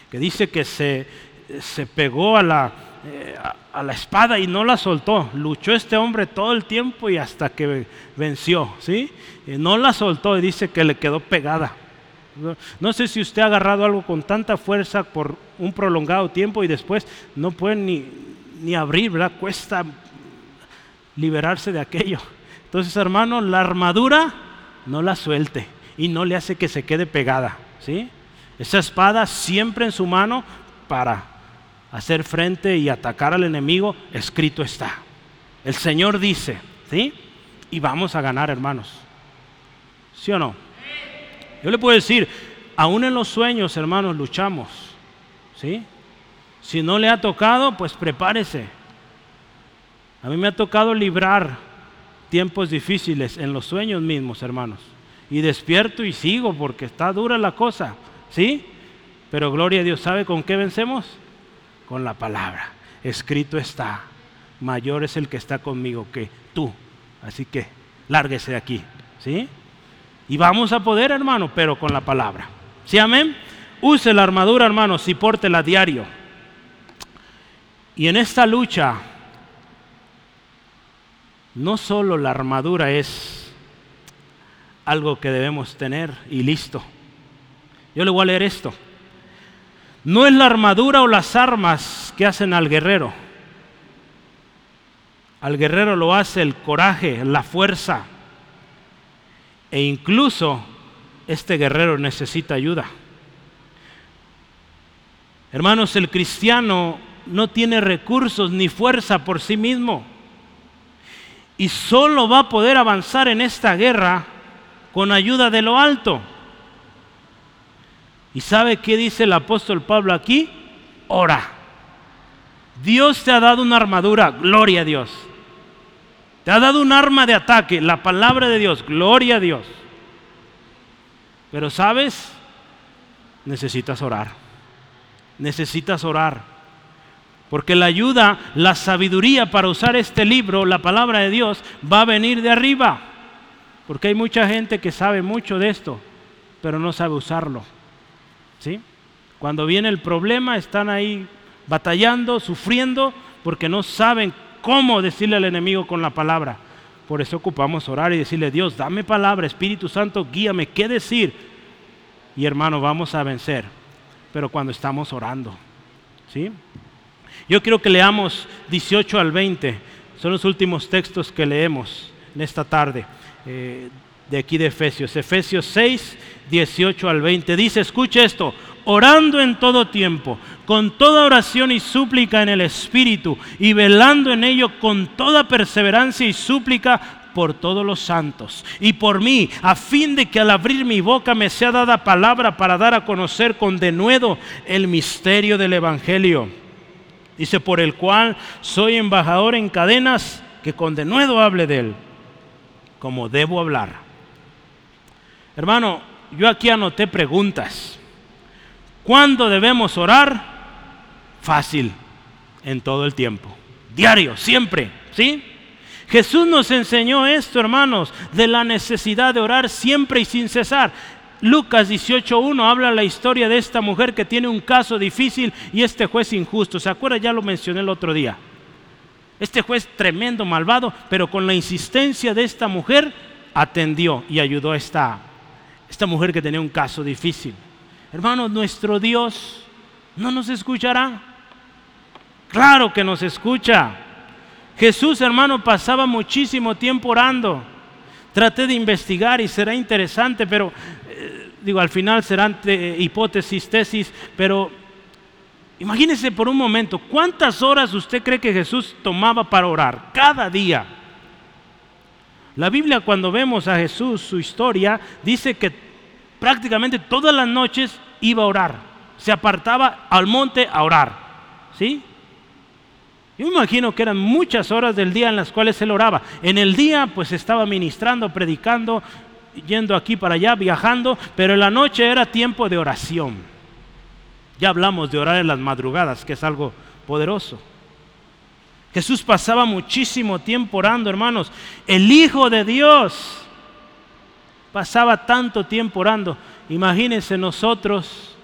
que dice que se, se pegó a la, eh, a, la espada y no la soltó. Luchó este hombre todo el tiempo y hasta que venció, ¿sí? Y no la soltó y dice que le quedó pegada. No, sé si usted ha agarrado algo con tanta fuerza por un prolongado tiempo y después no puede ni, ni abrir, ¿verdad? Cuesta liberarse de aquello. Entonces, hermano, la armadura no la suelte y no le hace que se quede pegada, ¿sí? Esa espada siempre en su mano para hacer frente y atacar al enemigo, escrito está. El Señor dice, ¿sí? Y vamos a ganar, hermanos. ¿Sí o no? Yo le puedo decir, aún en los sueños, hermanos, luchamos. ¿Sí? Si no le ha tocado, pues prepárese. A mí me ha tocado librar tiempos difíciles en los sueños mismos, hermanos. Y despierto y sigo porque está dura la cosa. ¿Sí? Pero gloria a Dios, ¿sabe con qué vencemos? con la palabra. Escrito está, mayor es el que está conmigo que tú. Así que lárguese de aquí, ¿sí? Y vamos a poder, hermano, pero con la palabra. ¿Sí, amén? Use la armadura, hermano, y pórtela diario. Y en esta lucha, no solo la armadura es algo que debemos tener y listo. Yo le voy a leer esto. No es la armadura o las armas que hacen al guerrero. Al guerrero lo hace el coraje, la fuerza. E incluso este guerrero necesita ayuda. Hermanos, el cristiano no tiene recursos ni fuerza por sí mismo. Y solo va a poder avanzar en esta guerra con ayuda de lo alto. ¿Y sabe qué dice el apóstol Pablo aquí? Ora. Dios te ha dado una armadura, gloria a Dios. Te ha dado un arma de ataque, la palabra de Dios, gloria a Dios. Pero sabes, necesitas orar. Necesitas orar. Porque la ayuda, la sabiduría para usar este libro, la palabra de Dios, va a venir de arriba. Porque hay mucha gente que sabe mucho de esto, pero no sabe usarlo. ¿Sí? Cuando viene el problema, están ahí batallando, sufriendo, porque no saben cómo decirle al enemigo con la palabra. Por eso ocupamos orar y decirle, Dios, dame palabra, Espíritu Santo, guíame, ¿qué decir? Y hermano, vamos a vencer, pero cuando estamos orando. ¿Sí? Yo quiero que leamos 18 al 20, son los últimos textos que leemos en esta tarde. Eh, de aquí de Efesios. Efesios 6, 18 al 20. Dice, escuche esto, orando en todo tiempo, con toda oración y súplica en el Espíritu, y velando en ello con toda perseverancia y súplica por todos los santos y por mí, a fin de que al abrir mi boca me sea dada palabra para dar a conocer con denuedo el misterio del Evangelio. Dice, por el cual soy embajador en cadenas, que con denuedo hable de él, como debo hablar Hermano, yo aquí anoté preguntas. ¿Cuándo debemos orar? Fácil, en todo el tiempo. Diario, siempre, ¿sí? Jesús nos enseñó esto, hermanos, de la necesidad de orar siempre y sin cesar. Lucas 18.1 habla la historia de esta mujer que tiene un caso difícil y este juez injusto. ¿Se acuerda? Ya lo mencioné el otro día. Este juez tremendo, malvado, pero con la insistencia de esta mujer atendió y ayudó a esta esta mujer que tenía un caso difícil. Hermano, nuestro Dios no nos escuchará. Claro que nos escucha. Jesús, hermano, pasaba muchísimo tiempo orando. Traté de investigar y será interesante, pero eh, digo, al final serán hipótesis, tesis, pero imagínese por un momento, ¿cuántas horas usted cree que Jesús tomaba para orar? Cada día. La Biblia cuando vemos a Jesús, su historia, dice que prácticamente todas las noches iba a orar. Se apartaba al monte a orar. ¿Sí? Yo imagino que eran muchas horas del día en las cuales él oraba. En el día pues estaba ministrando, predicando, yendo aquí para allá, viajando, pero en la noche era tiempo de oración. Ya hablamos de orar en las madrugadas, que es algo poderoso. Jesús pasaba muchísimo tiempo orando, hermanos. El Hijo de Dios pasaba tanto tiempo orando. Imagínense nosotros,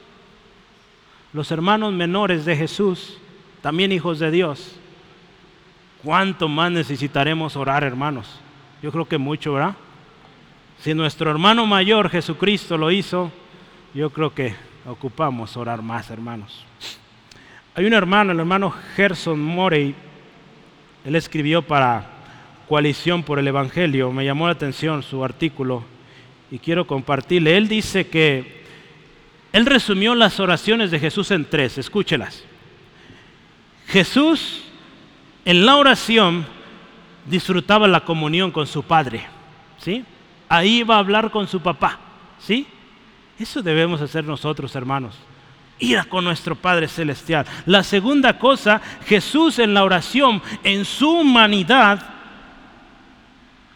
los hermanos menores de Jesús, también hijos de Dios. ¿Cuánto más necesitaremos orar, hermanos? Yo creo que mucho, ¿verdad? Si nuestro hermano mayor Jesucristo lo hizo, yo creo que ocupamos orar más, hermanos. Hay un hermano, el hermano Gerson Morey, él escribió para Coalición por el Evangelio, me llamó la atención su artículo y quiero compartirle. Él dice que él resumió las oraciones de Jesús en tres, escúchelas. Jesús en la oración disfrutaba la comunión con su Padre, ¿sí? Ahí iba a hablar con su papá, ¿sí? Eso debemos hacer nosotros, hermanos ir con nuestro Padre Celestial. La segunda cosa, Jesús en la oración, en su humanidad,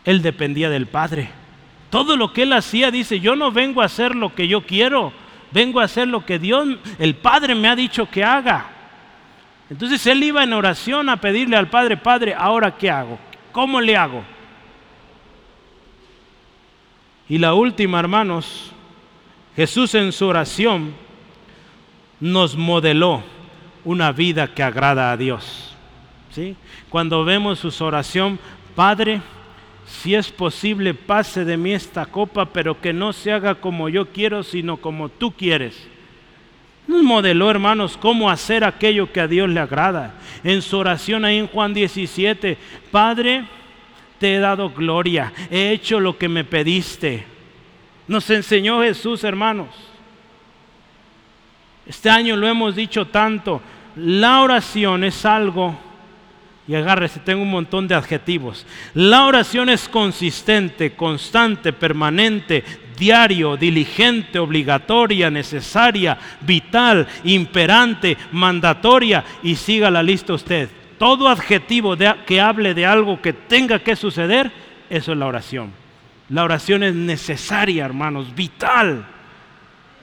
Él dependía del Padre. Todo lo que Él hacía, dice, yo no vengo a hacer lo que yo quiero, vengo a hacer lo que Dios, el Padre me ha dicho que haga. Entonces Él iba en oración a pedirle al Padre, Padre, ahora qué hago, cómo le hago. Y la última, hermanos, Jesús en su oración, nos modeló una vida que agrada a Dios. ¿sí? Cuando vemos su oración, Padre, si es posible, pase de mí esta copa, pero que no se haga como yo quiero, sino como tú quieres. Nos modeló, hermanos, cómo hacer aquello que a Dios le agrada. En su oración ahí en Juan 17, Padre, te he dado gloria, he hecho lo que me pediste. Nos enseñó Jesús, hermanos. Este año lo hemos dicho tanto, la oración es algo, y agárrese, tengo un montón de adjetivos. La oración es consistente, constante, permanente, diario, diligente, obligatoria, necesaria, vital, imperante, mandatoria, y siga la lista usted. Todo adjetivo que hable de algo que tenga que suceder, eso es la oración. La oración es necesaria, hermanos, vital.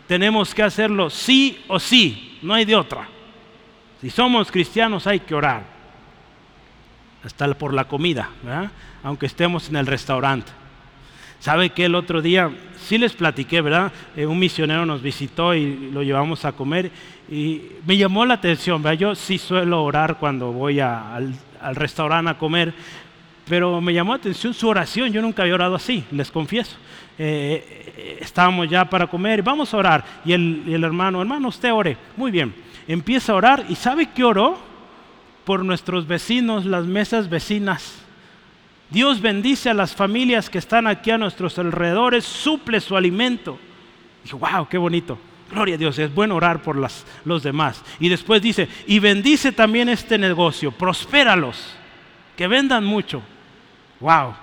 Tenemos que hacerlo sí o sí, no hay de otra. Si somos cristianos hay que orar. Hasta por la comida, aunque estemos en el restaurante. ¿Sabe que el otro día, sí les platiqué, ¿verdad? Eh, un misionero nos visitó y lo llevamos a comer y me llamó la atención, ¿verdad? Yo sí suelo orar cuando voy al, restaurante a comer, pero me llamó la atención su oración, yo nunca había orado así, les confieso. Eh, estábamos ya para comer, vamos a orar. Y el, el hermano, hermano, usted ore. Muy bien empieza a orar y ¿sabe qué oró? Por nuestros vecinos, las mesas vecinas. Dios bendice a las familias que están aquí a nuestros alrededores, suple su alimento. Dijo, wow, qué bonito. Gloria a Dios, es bueno orar por las, los demás. Y después dice, y bendice también este negocio, prospéralos, que vendan mucho. Wow,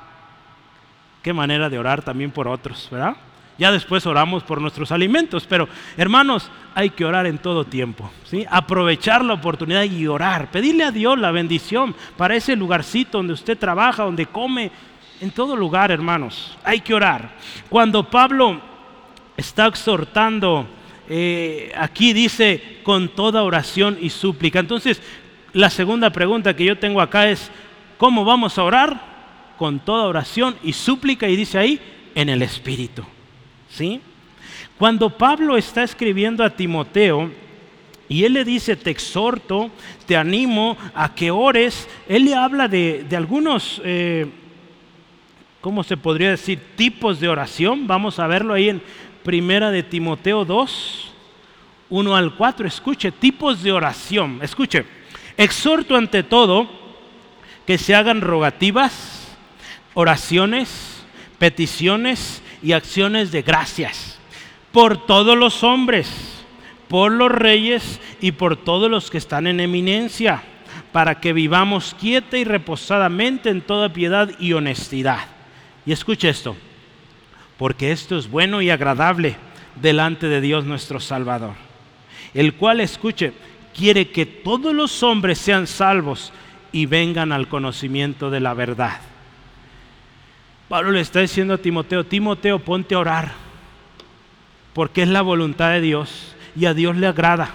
qué manera de orar también por otros, ¿verdad? Ya después oramos por nuestros alimentos, pero hermanos, hay que orar en todo tiempo, ¿sí? Aprovechar la oportunidad y orar, pedirle a Dios la bendición para ese lugarcito donde usted trabaja, donde come, en todo lugar, hermanos, hay que orar. Cuando Pablo está exhortando, eh, aquí dice con toda oración y súplica. Entonces, la segunda pregunta que yo tengo acá es, ¿cómo vamos a orar? Con toda oración y súplica, y dice ahí, en el Espíritu. ¿Sí? Cuando Pablo está escribiendo a Timoteo, y él le dice, te exhorto, te animo a que ores, él le habla de, algunos, eh, ¿cómo se podría decir? Tipos de oración. Vamos a verlo ahí en Primera de Timoteo 2, 1 al 4. Escuche, tipos de oración. Escuche, exhorto ante todo que se hagan rogativas, oraciones, peticiones y acciones de gracias por todos los hombres, por los reyes y por todos los que están en eminencia, para que vivamos quieta y reposadamente en toda piedad y honestidad. Y escuche esto, porque esto es bueno y agradable delante de Dios nuestro Salvador, el cual, escuche, quiere que todos los hombres sean salvos y vengan al conocimiento de la verdad. Pablo le está diciendo a Timoteo, Timoteo, ponte a orar, porque es la voluntad de Dios y a Dios le agrada.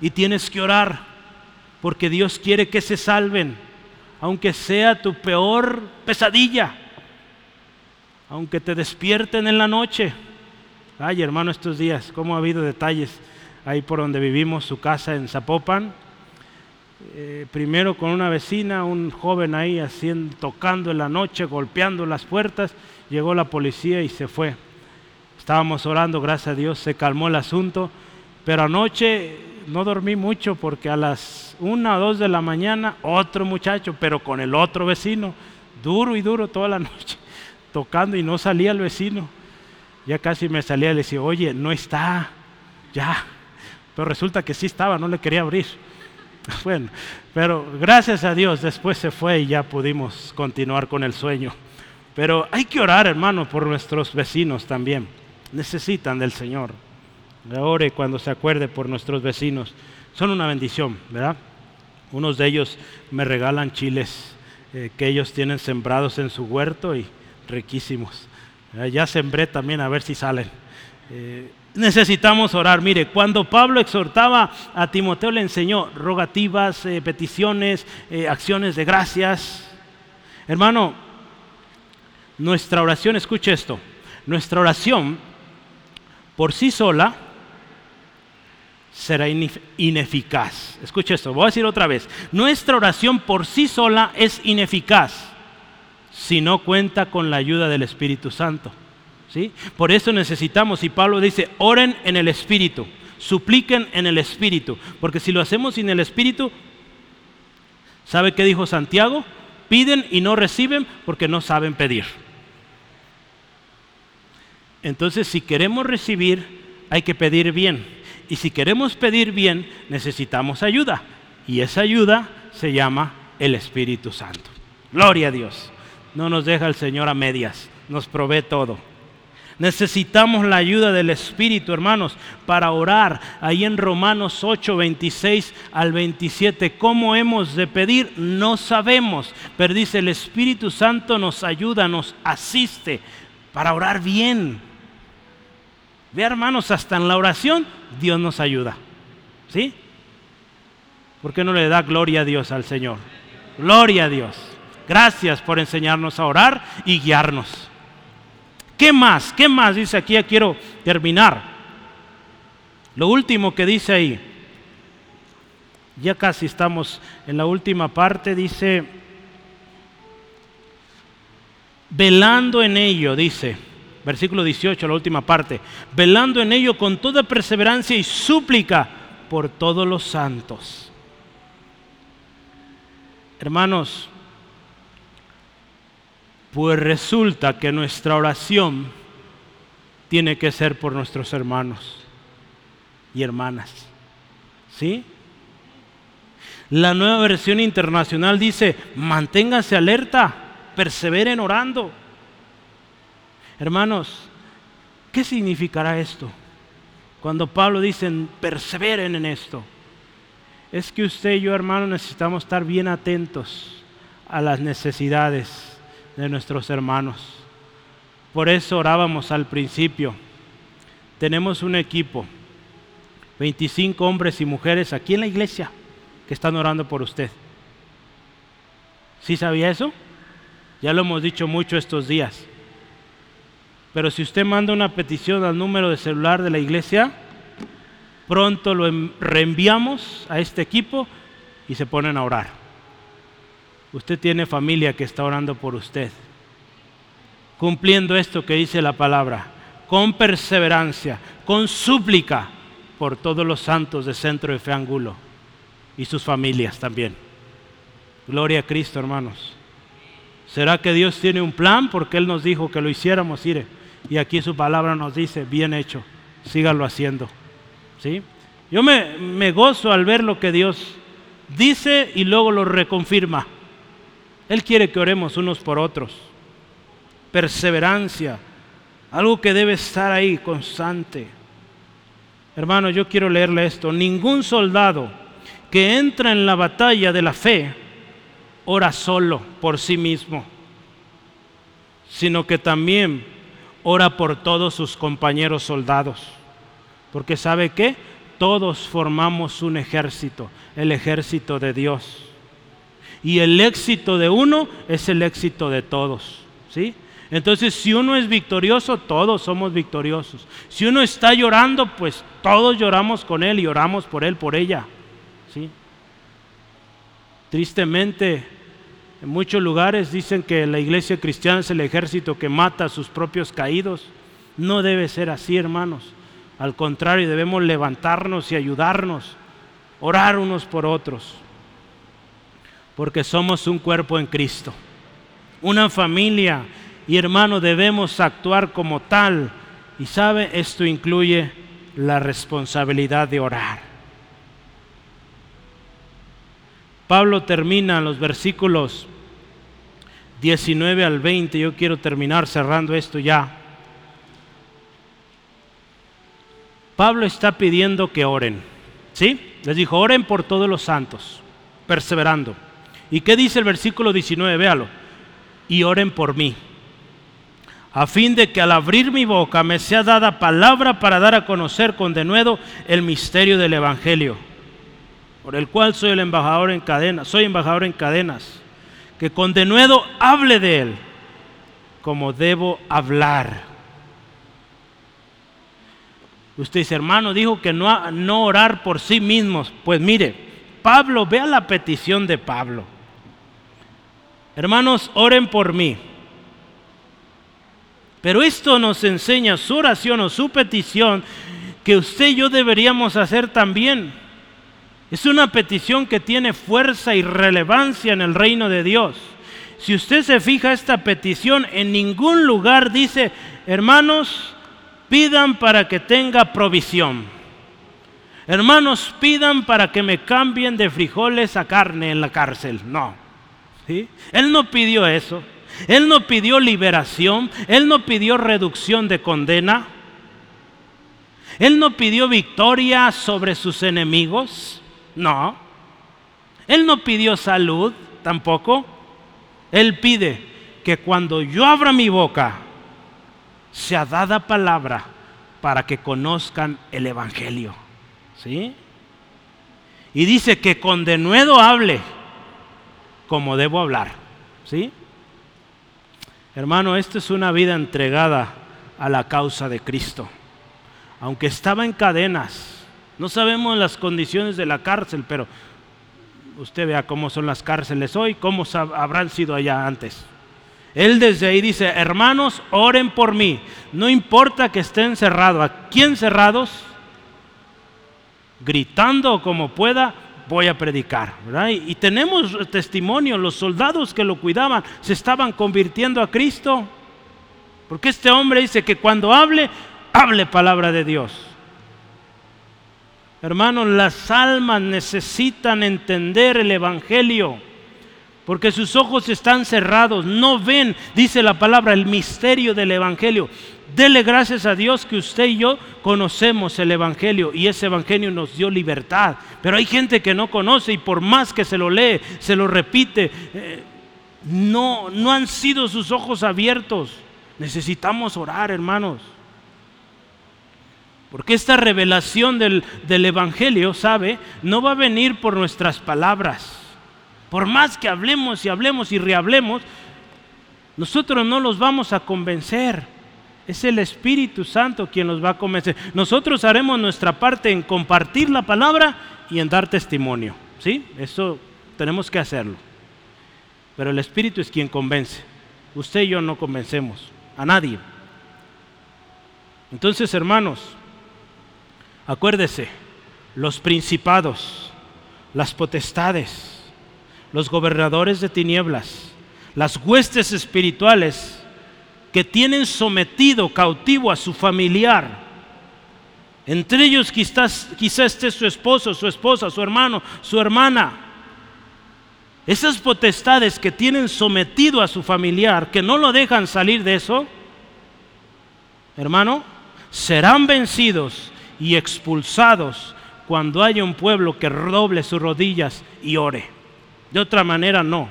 Y tienes que orar, porque Dios quiere que se salven, aunque sea tu peor pesadilla, aunque te despierten en la noche. Ay, hermano, estos días, cómo ha habido detalles ahí por donde vivimos, su casa en Zapopan eh, primero con una vecina, un joven ahí haciendo, tocando en la noche, golpeando las puertas, llegó la policía y se fue. Estábamos orando, gracias a Dios, se calmó el asunto, pero anoche no dormí mucho porque a las una o dos de la mañana otro muchacho, pero con el otro vecino, duro y duro toda la [LAUGHS] noche, tocando y no salía el vecino. Ya casi me salía y le decía, oye, no está, ya. Pero resulta que sí estaba, no le quería abrir. [LAUGHS] Bueno, pero gracias a Dios después se fue y ya pudimos continuar con el sueño. Pero hay que orar, hermano, por nuestros vecinos también. Necesitan del Señor. Ore cuando se acuerde por nuestros vecinos. Son una bendición, ¿verdad? Unos de ellos me regalan chiles eh, que ellos tienen sembrados en su huerto y riquísimos. ya sembré también a ver si salen. Eh, necesitamos orar. Mire, cuando Pablo exhortaba a Timoteo le enseñó rogativas, eh, peticiones, eh, acciones de gracias. Hermano, nuestra oración, escuche esto, nuestra oración por sí sola será ineficaz. Escuche esto, voy a decir otra vez, nuestra oración por sí sola es ineficaz si no cuenta con la ayuda del Espíritu Santo. Por eso necesitamos, y Pablo dice, oren en el Espíritu. supliquen en el Espíritu, porque si lo hacemos sin el Espíritu, ¿sabe qué dijo Santiago? Piden y no reciben porque no saben pedir. Entonces, si queremos recibir, hay que pedir bien. Y si queremos pedir bien, necesitamos ayuda. Y esa ayuda se llama el Espíritu Santo. Gloria a Dios. No nos deja el Señor a medias, nos provee todo. Necesitamos la ayuda del Espíritu, hermanos, para orar. Ahí en Romanos 8, 26 al 27, ¿cómo hemos de pedir? No sabemos, pero dice, el Espíritu Santo nos ayuda, nos asiste para orar bien. Ve hermanos, hasta en la oración Dios nos ayuda. ¿Sí? ¿Por qué no le da gloria a Dios al Señor? Gloria a Dios. Gracias por enseñarnos a orar y guiarnos. ¿Qué más? ¿Qué más? Dice aquí, ya quiero terminar. Lo último que dice ahí, ya casi estamos en la última parte, dice, velando en ello, dice, versículo 18, la última parte, velando en ello con toda perseverancia y súplica por todos los santos. Hermanos, pues resulta que nuestra oración tiene que ser por nuestros hermanos y hermanas. ¿Sí? La nueva versión internacional dice, manténganse alerta, perseveren orando. Hermanos, ¿qué significará esto? Cuando Pablo dice, perseveren en esto. Es que usted y yo, hermanos, necesitamos estar bien atentos a las necesidades de nuestros hermanos. Por eso orábamos al principio. Tenemos un equipo, 25 hombres y mujeres aquí en la iglesia que están orando por usted. ¿Sí sabía eso? Ya lo hemos dicho mucho estos días. Pero si usted manda una petición al número de celular de la iglesia, pronto lo reenviamos a este equipo y se ponen a orar. Usted tiene familia que está orando por usted, cumpliendo esto que dice la palabra, con perseverancia, con súplica por todos los santos de Centro de Fe Angulo y sus familias también. Gloria a Cristo, hermanos. ¿Será que Dios tiene un plan? Porque Él nos dijo que lo hiciéramos, ire. Y aquí su palabra nos dice, bien hecho, síganlo haciendo. ¿Sí? Yo me gozo al ver lo que Dios dice y luego lo reconfirma. Él quiere que oremos unos por otros. Perseverancia, algo que debe estar ahí constante. Hermano, yo quiero leerle esto. Ningún soldado que entra en la batalla de la fe ora solo por sí mismo, sino que también ora por todos sus compañeros soldados. Porque sabe qué? Todos formamos un ejército, el ejército de Dios. Y el éxito de uno es el éxito de todos. ¿Sí? Entonces, si uno es victorioso, todos somos victoriosos. Si uno está llorando, pues todos lloramos con él y oramos por él, por ella. ¿Sí? Tristemente, en muchos lugares dicen que la iglesia cristiana es el ejército que mata a sus propios caídos. No debe ser así, hermanos. Al contrario, debemos levantarnos y ayudarnos, orar unos por otros, porque somos un cuerpo en Cristo, una familia y hermano debemos actuar como tal. Y sabe, esto incluye la responsabilidad de orar. Pablo termina los versículos 19 al 20. Yo quiero terminar cerrando esto ya. Pablo está pidiendo que oren. ¿Sí? Les dijo, oren por todos los santos, perseverando. ¿Y qué dice el versículo 19? Véalo. Y oren por mí, a fin de que al abrir mi boca me sea dada palabra para dar a conocer con denuedo el misterio del Evangelio por el cual soy el embajador en cadenas, soy embajador en cadenas, que con denuedo hable de él como debo hablar. Usted dice, hermano, dijo que no, no orar por sí mismos. Pues mire, Pablo, vea la petición de Pablo. Hermanos, oren por mí. Pero esto nos enseña su oración o su petición que usted y yo deberíamos hacer también. Es una petición que tiene fuerza y relevancia en el reino de Dios. Si usted se fija esta petición, en ningún lugar dice, hermanos, pidan para que tenga provisión. Hermanos, pidan para que me cambien de frijoles a carne en la cárcel. No. Él no pidió eso. Él no pidió liberación. Él no pidió reducción de condena. Él no pidió victoria sobre sus enemigos. No. Él no pidió salud tampoco. Él pide que cuando yo abra mi boca, sea dada palabra para que conozcan el Evangelio. ¿Sí? Y dice que con denuedo hable como debo hablar. ¿Sí? Hermano, esta es una vida entregada a la causa de Cristo. Aunque estaba en cadenas, no sabemos las condiciones de la cárcel, pero usted vea cómo son las cárceles hoy, cómo habrán sido allá antes. Él desde ahí dice, hermanos, oren por mí. No importa que estén cerrados. ¿A quién cerrados? Gritando como pueda, voy a predicar. Y, y tenemos testimonio, los soldados que lo cuidaban se estaban convirtiendo a Cristo. Porque este hombre dice que cuando hable, hable palabra de Dios. Hermanos, las almas necesitan entender el Evangelio porque sus ojos están cerrados, no ven, dice la palabra, el misterio del Evangelio. Dele gracias a Dios que usted y yo conocemos el Evangelio y ese Evangelio nos dio libertad. Pero hay gente que no conoce y por más que se lo lee, se lo repite, eh, no, no han sido sus ojos abiertos. Necesitamos orar, hermanos. Porque esta revelación del, del Evangelio, ¿sabe? No va a venir por nuestras palabras por más que hablemos y hablemos y rehablemos, nosotros no los vamos a convencer. Es el Espíritu Santo quien nos va a convencer. Nosotros haremos nuestra parte en compartir la palabra y en dar testimonio. ¿Sí? Eso tenemos que hacerlo. Pero el Espíritu es quien convence. Usted y yo no convencemos a nadie. Entonces, hermanos, acuérdese, los principados, las potestades, los gobernadores de tinieblas, las huestes espirituales que tienen sometido cautivo a su familiar. Entre ellos quizás, quizás esté su esposo, su esposa, su hermano, su hermana. Esas potestades que tienen sometido a su familiar, que no lo dejan salir de eso, hermano, serán vencidos y expulsados cuando haya un pueblo que doble sus rodillas y ore. De otra manera no.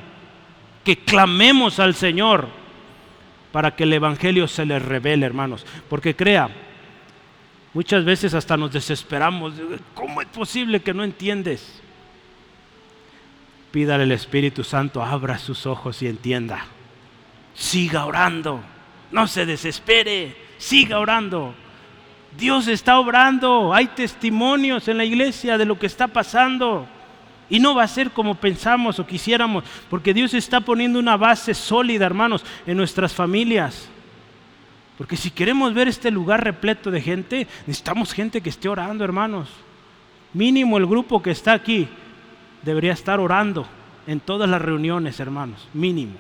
Que clamemos al Señor para que el Evangelio se les revele, hermanos. Porque crea, muchas veces hasta nos desesperamos. ¿Cómo es posible que no entiendes? Pídale al Espíritu Santo, abra sus ojos y entienda. Siga orando. No se desespere. Siga orando. Dios está obrando. Hay testimonios en la iglesia de lo que está pasando. Y no va a ser como pensamos o quisiéramos, porque Dios está poniendo una base sólida, hermanos, en nuestras familias. Porque si queremos ver este lugar repleto de gente, necesitamos gente que esté orando, hermanos. Mínimo el grupo que está aquí debería estar orando en todas las reuniones, hermanos. Mínimo.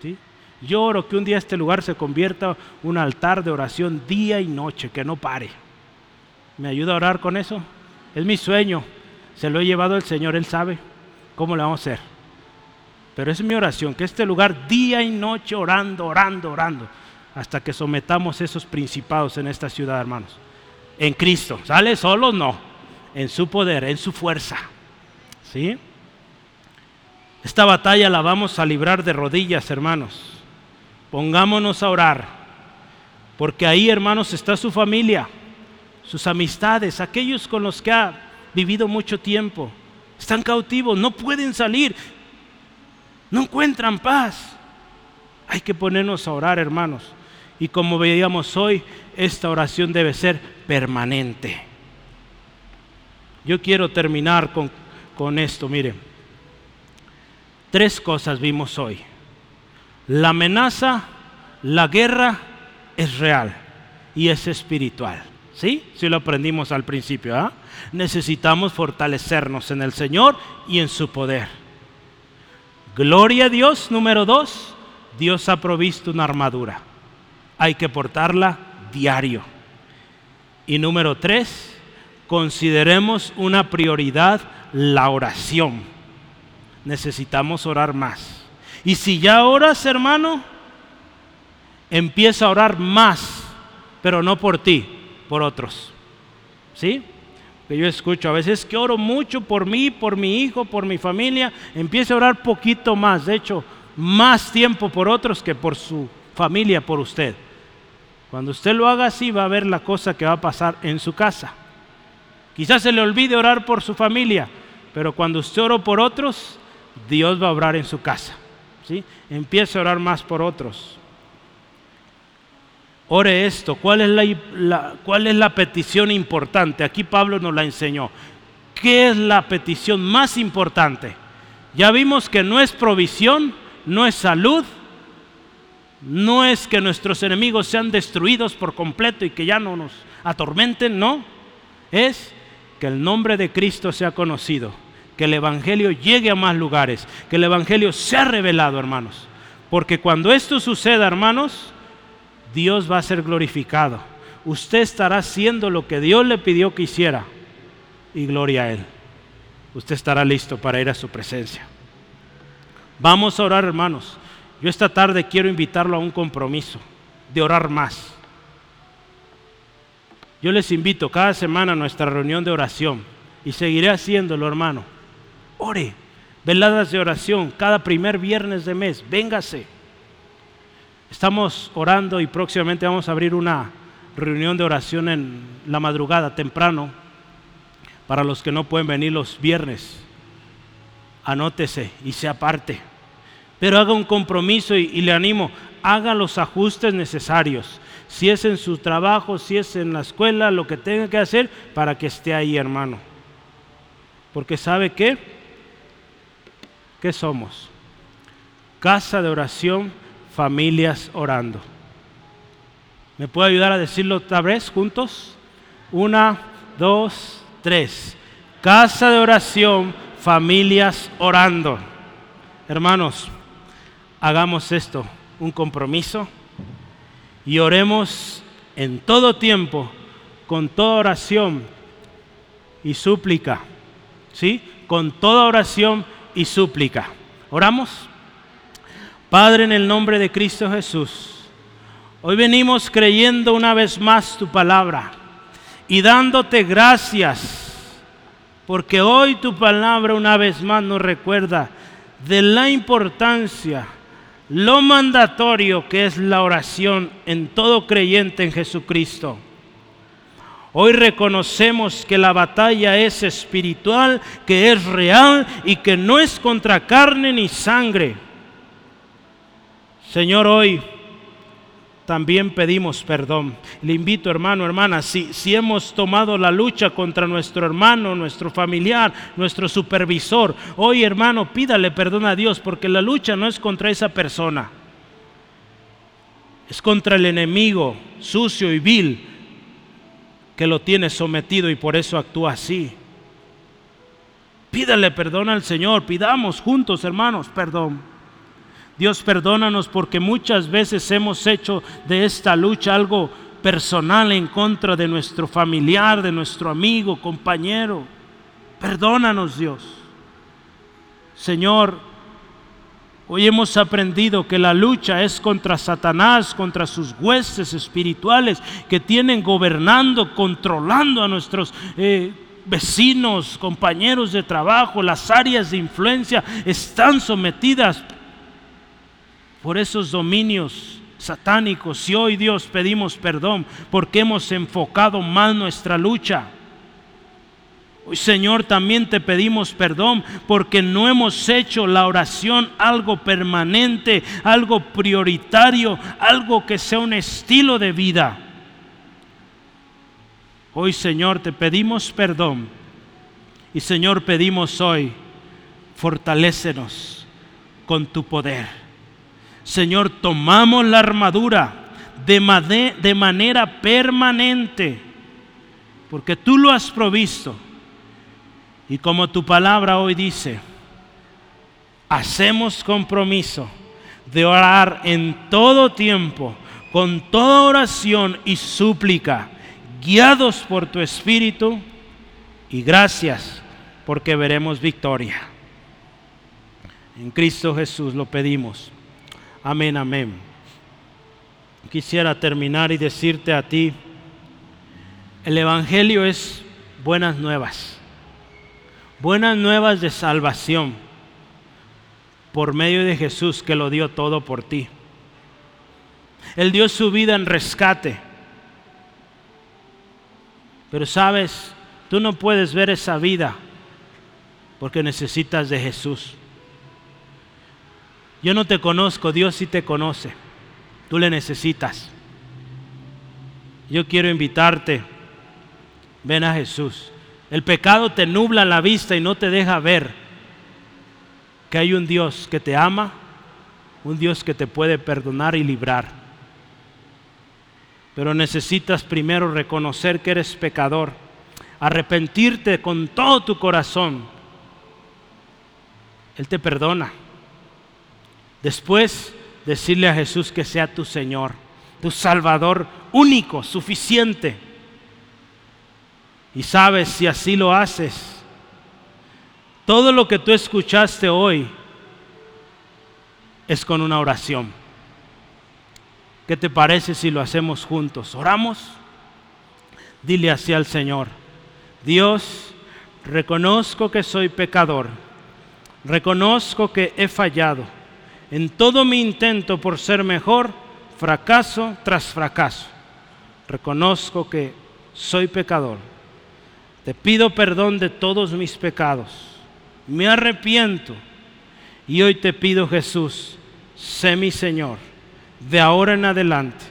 ¿sí? Yo oro que un día este lugar se convierta un altar de oración día y noche, que no pare. ¿Me ayuda a orar con eso? Es mi sueño se lo he llevado el Señor, Él sabe cómo le vamos a hacer. Pero es mi oración, que este lugar día y noche orando, orando, orando, hasta que sometamos esos principados en esta ciudad, hermanos. En Cristo, ¿sale? Solo no, en su poder, en su fuerza. ¿Sí? Esta batalla la vamos a librar de rodillas, hermanos. Pongámonos a orar, porque ahí, hermanos, está su familia, sus amistades, aquellos con los que ha vivido mucho tiempo. Están cautivos, no pueden salir, no encuentran paz. Hay que ponernos a orar, hermanos. Y como veíamos hoy, esta oración debe ser permanente. Yo quiero terminar con, con esto, mire. Tres cosas vimos hoy. La amenaza, la guerra es real y es espiritual. ¿Sí? Sí lo aprendimos al principio. ¿ah? Necesitamos fortalecernos en el Señor y en su poder. Gloria a Dios, número dos. Dios ha provisto una armadura. Hay que portarla diario. Y número tres, consideremos una prioridad la oración. Necesitamos orar más. Y si ya oras, hermano, empieza a orar más, pero no por ti, por otros. ¿Sí? Que yo escucho a veces que oro mucho por mí, por mi hijo, por mi familia, empieza a orar poquito más, de hecho, más tiempo por otros que por su familia, por usted. Cuando usted lo haga así, va a ver la cosa que va a pasar en su casa. Quizás se le olvide orar por su familia, pero cuando usted ora por otros, Dios va a orar en su casa. ¿sí? Empiece a orar más por otros. Ore esto. ¿Cuál es la, ¿Cuál es la petición importante? Aquí Pablo nos la enseñó. ¿Qué es la petición más importante? Ya vimos que no es provisión, no es salud, no es que nuestros enemigos sean destruidos por completo y que ya no nos atormenten, no. Es que el nombre de Cristo sea conocido, que el Evangelio llegue a más lugares, que el Evangelio sea revelado, hermanos. Porque cuando esto suceda, hermanos, Dios va a ser glorificado. Usted estará haciendo lo que Dios le pidió que hiciera y gloria a Él. Usted estará listo para ir a su presencia. Vamos a orar, hermanos. Yo esta tarde quiero invitarlo a un compromiso de orar más. Yo les invito cada semana a nuestra reunión de oración y seguiré haciéndolo, hermano. Ore, veladas de oración cada primer viernes de mes. Véngase. Estamos orando y próximamente vamos a abrir una reunión de oración en la madrugada, temprano, para los que no pueden venir los viernes. Anótese y sea parte. Pero haga un compromiso y, y le animo, haga los ajustes necesarios. Si es en su trabajo, si es en la escuela, lo que tenga que hacer para que esté ahí, hermano. Porque sabe qué? ¿Qué somos? Casa de oración familias orando. ¿Me puede ayudar a decirlo otra vez juntos? Una, dos, tres. Casa de oración, familias orando. Hermanos, hagamos esto, un compromiso, y oremos en todo tiempo, con toda oración y súplica. ¿Sí? Con toda oración y súplica. ¿Oramos? Padre, en el nombre de Cristo Jesús, hoy venimos creyendo una vez más tu palabra y dándote gracias, porque hoy tu palabra una vez más nos recuerda de la importancia, lo mandatorio que es la oración en todo creyente en Jesucristo. Hoy reconocemos que la batalla es espiritual, que es real y que no es contra carne ni sangre Señor, hoy también pedimos perdón. Le invito, hermano, hermana, si, si hemos tomado la lucha contra nuestro hermano, nuestro familiar, nuestro supervisor, hoy, hermano, pídale perdón a Dios, porque la lucha no es contra esa persona, es contra el enemigo sucio y vil que lo tiene sometido y por eso actúa así. Pídale perdón al Señor, pidamos juntos, hermanos, perdón. Dios perdónanos porque muchas veces hemos hecho de esta lucha algo personal en contra de nuestro familiar, de nuestro amigo, compañero. Perdónanos Dios. Señor, hoy hemos aprendido que la lucha es contra Satanás, contra sus huestes espirituales que tienen gobernando, controlando a nuestros... Eh, vecinos, compañeros de trabajo, las áreas de influencia están sometidas por esos dominios satánicos. Y hoy Dios pedimos perdón porque hemos enfocado mal nuestra lucha. Hoy Señor también te pedimos perdón porque no hemos hecho la oración algo permanente, algo prioritario, algo que sea un estilo de vida. Hoy Señor te pedimos perdón y Señor pedimos hoy, fortalécenos con tu poder. Señor, tomamos la armadura de, manera permanente porque tú lo has provisto. Y como tu palabra hoy dice, hacemos compromiso de orar en todo tiempo, con toda oración y súplica, guiados por tu Espíritu, y gracias porque veremos victoria. En Cristo Jesús lo pedimos. Amén, amén. Quisiera terminar y decirte a ti, el Evangelio es buenas nuevas, buenas nuevas de salvación por medio de Jesús que lo dio todo por ti. Él dio su vida en rescate. Pero sabes, tú no puedes ver esa vida porque necesitas de Jesús. Yo no te conozco, Dios sí te conoce. Tú le necesitas. Yo quiero invitarte, ven a Jesús. El pecado te nubla la vista y no te deja ver que hay un Dios que te ama, un Dios que te puede perdonar y librar. Pero necesitas primero reconocer que eres pecador, arrepentirte con todo tu corazón. Él te perdona. Después, decirle a Jesús que sea tu Señor, tu Salvador único, suficiente. Y sabes, si así lo haces, todo lo que tú escuchaste hoy es con una oración. ¿Qué te parece si lo hacemos juntos? ¿Oramos? Dile así al Señor, Dios, reconozco que soy pecador, reconozco que he fallado en todo mi intento por ser mejor, fracaso tras fracaso. Reconozco que soy pecador. Te pido perdón de todos mis pecados. Me arrepiento. Y hoy te pido, Jesús, sé mi Señor. De ahora en adelante.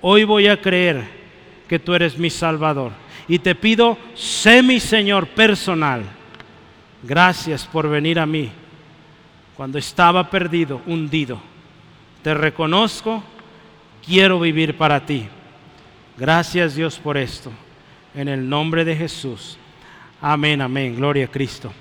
Hoy voy a creer que tú eres mi Salvador. Y te pido, sé mi Señor personal. Gracias por venir a mí cuando estaba perdido, hundido. Te reconozco, quiero vivir para ti. Gracias Dios por esto. En el nombre de Jesús. Amén, amén. Gloria a Cristo.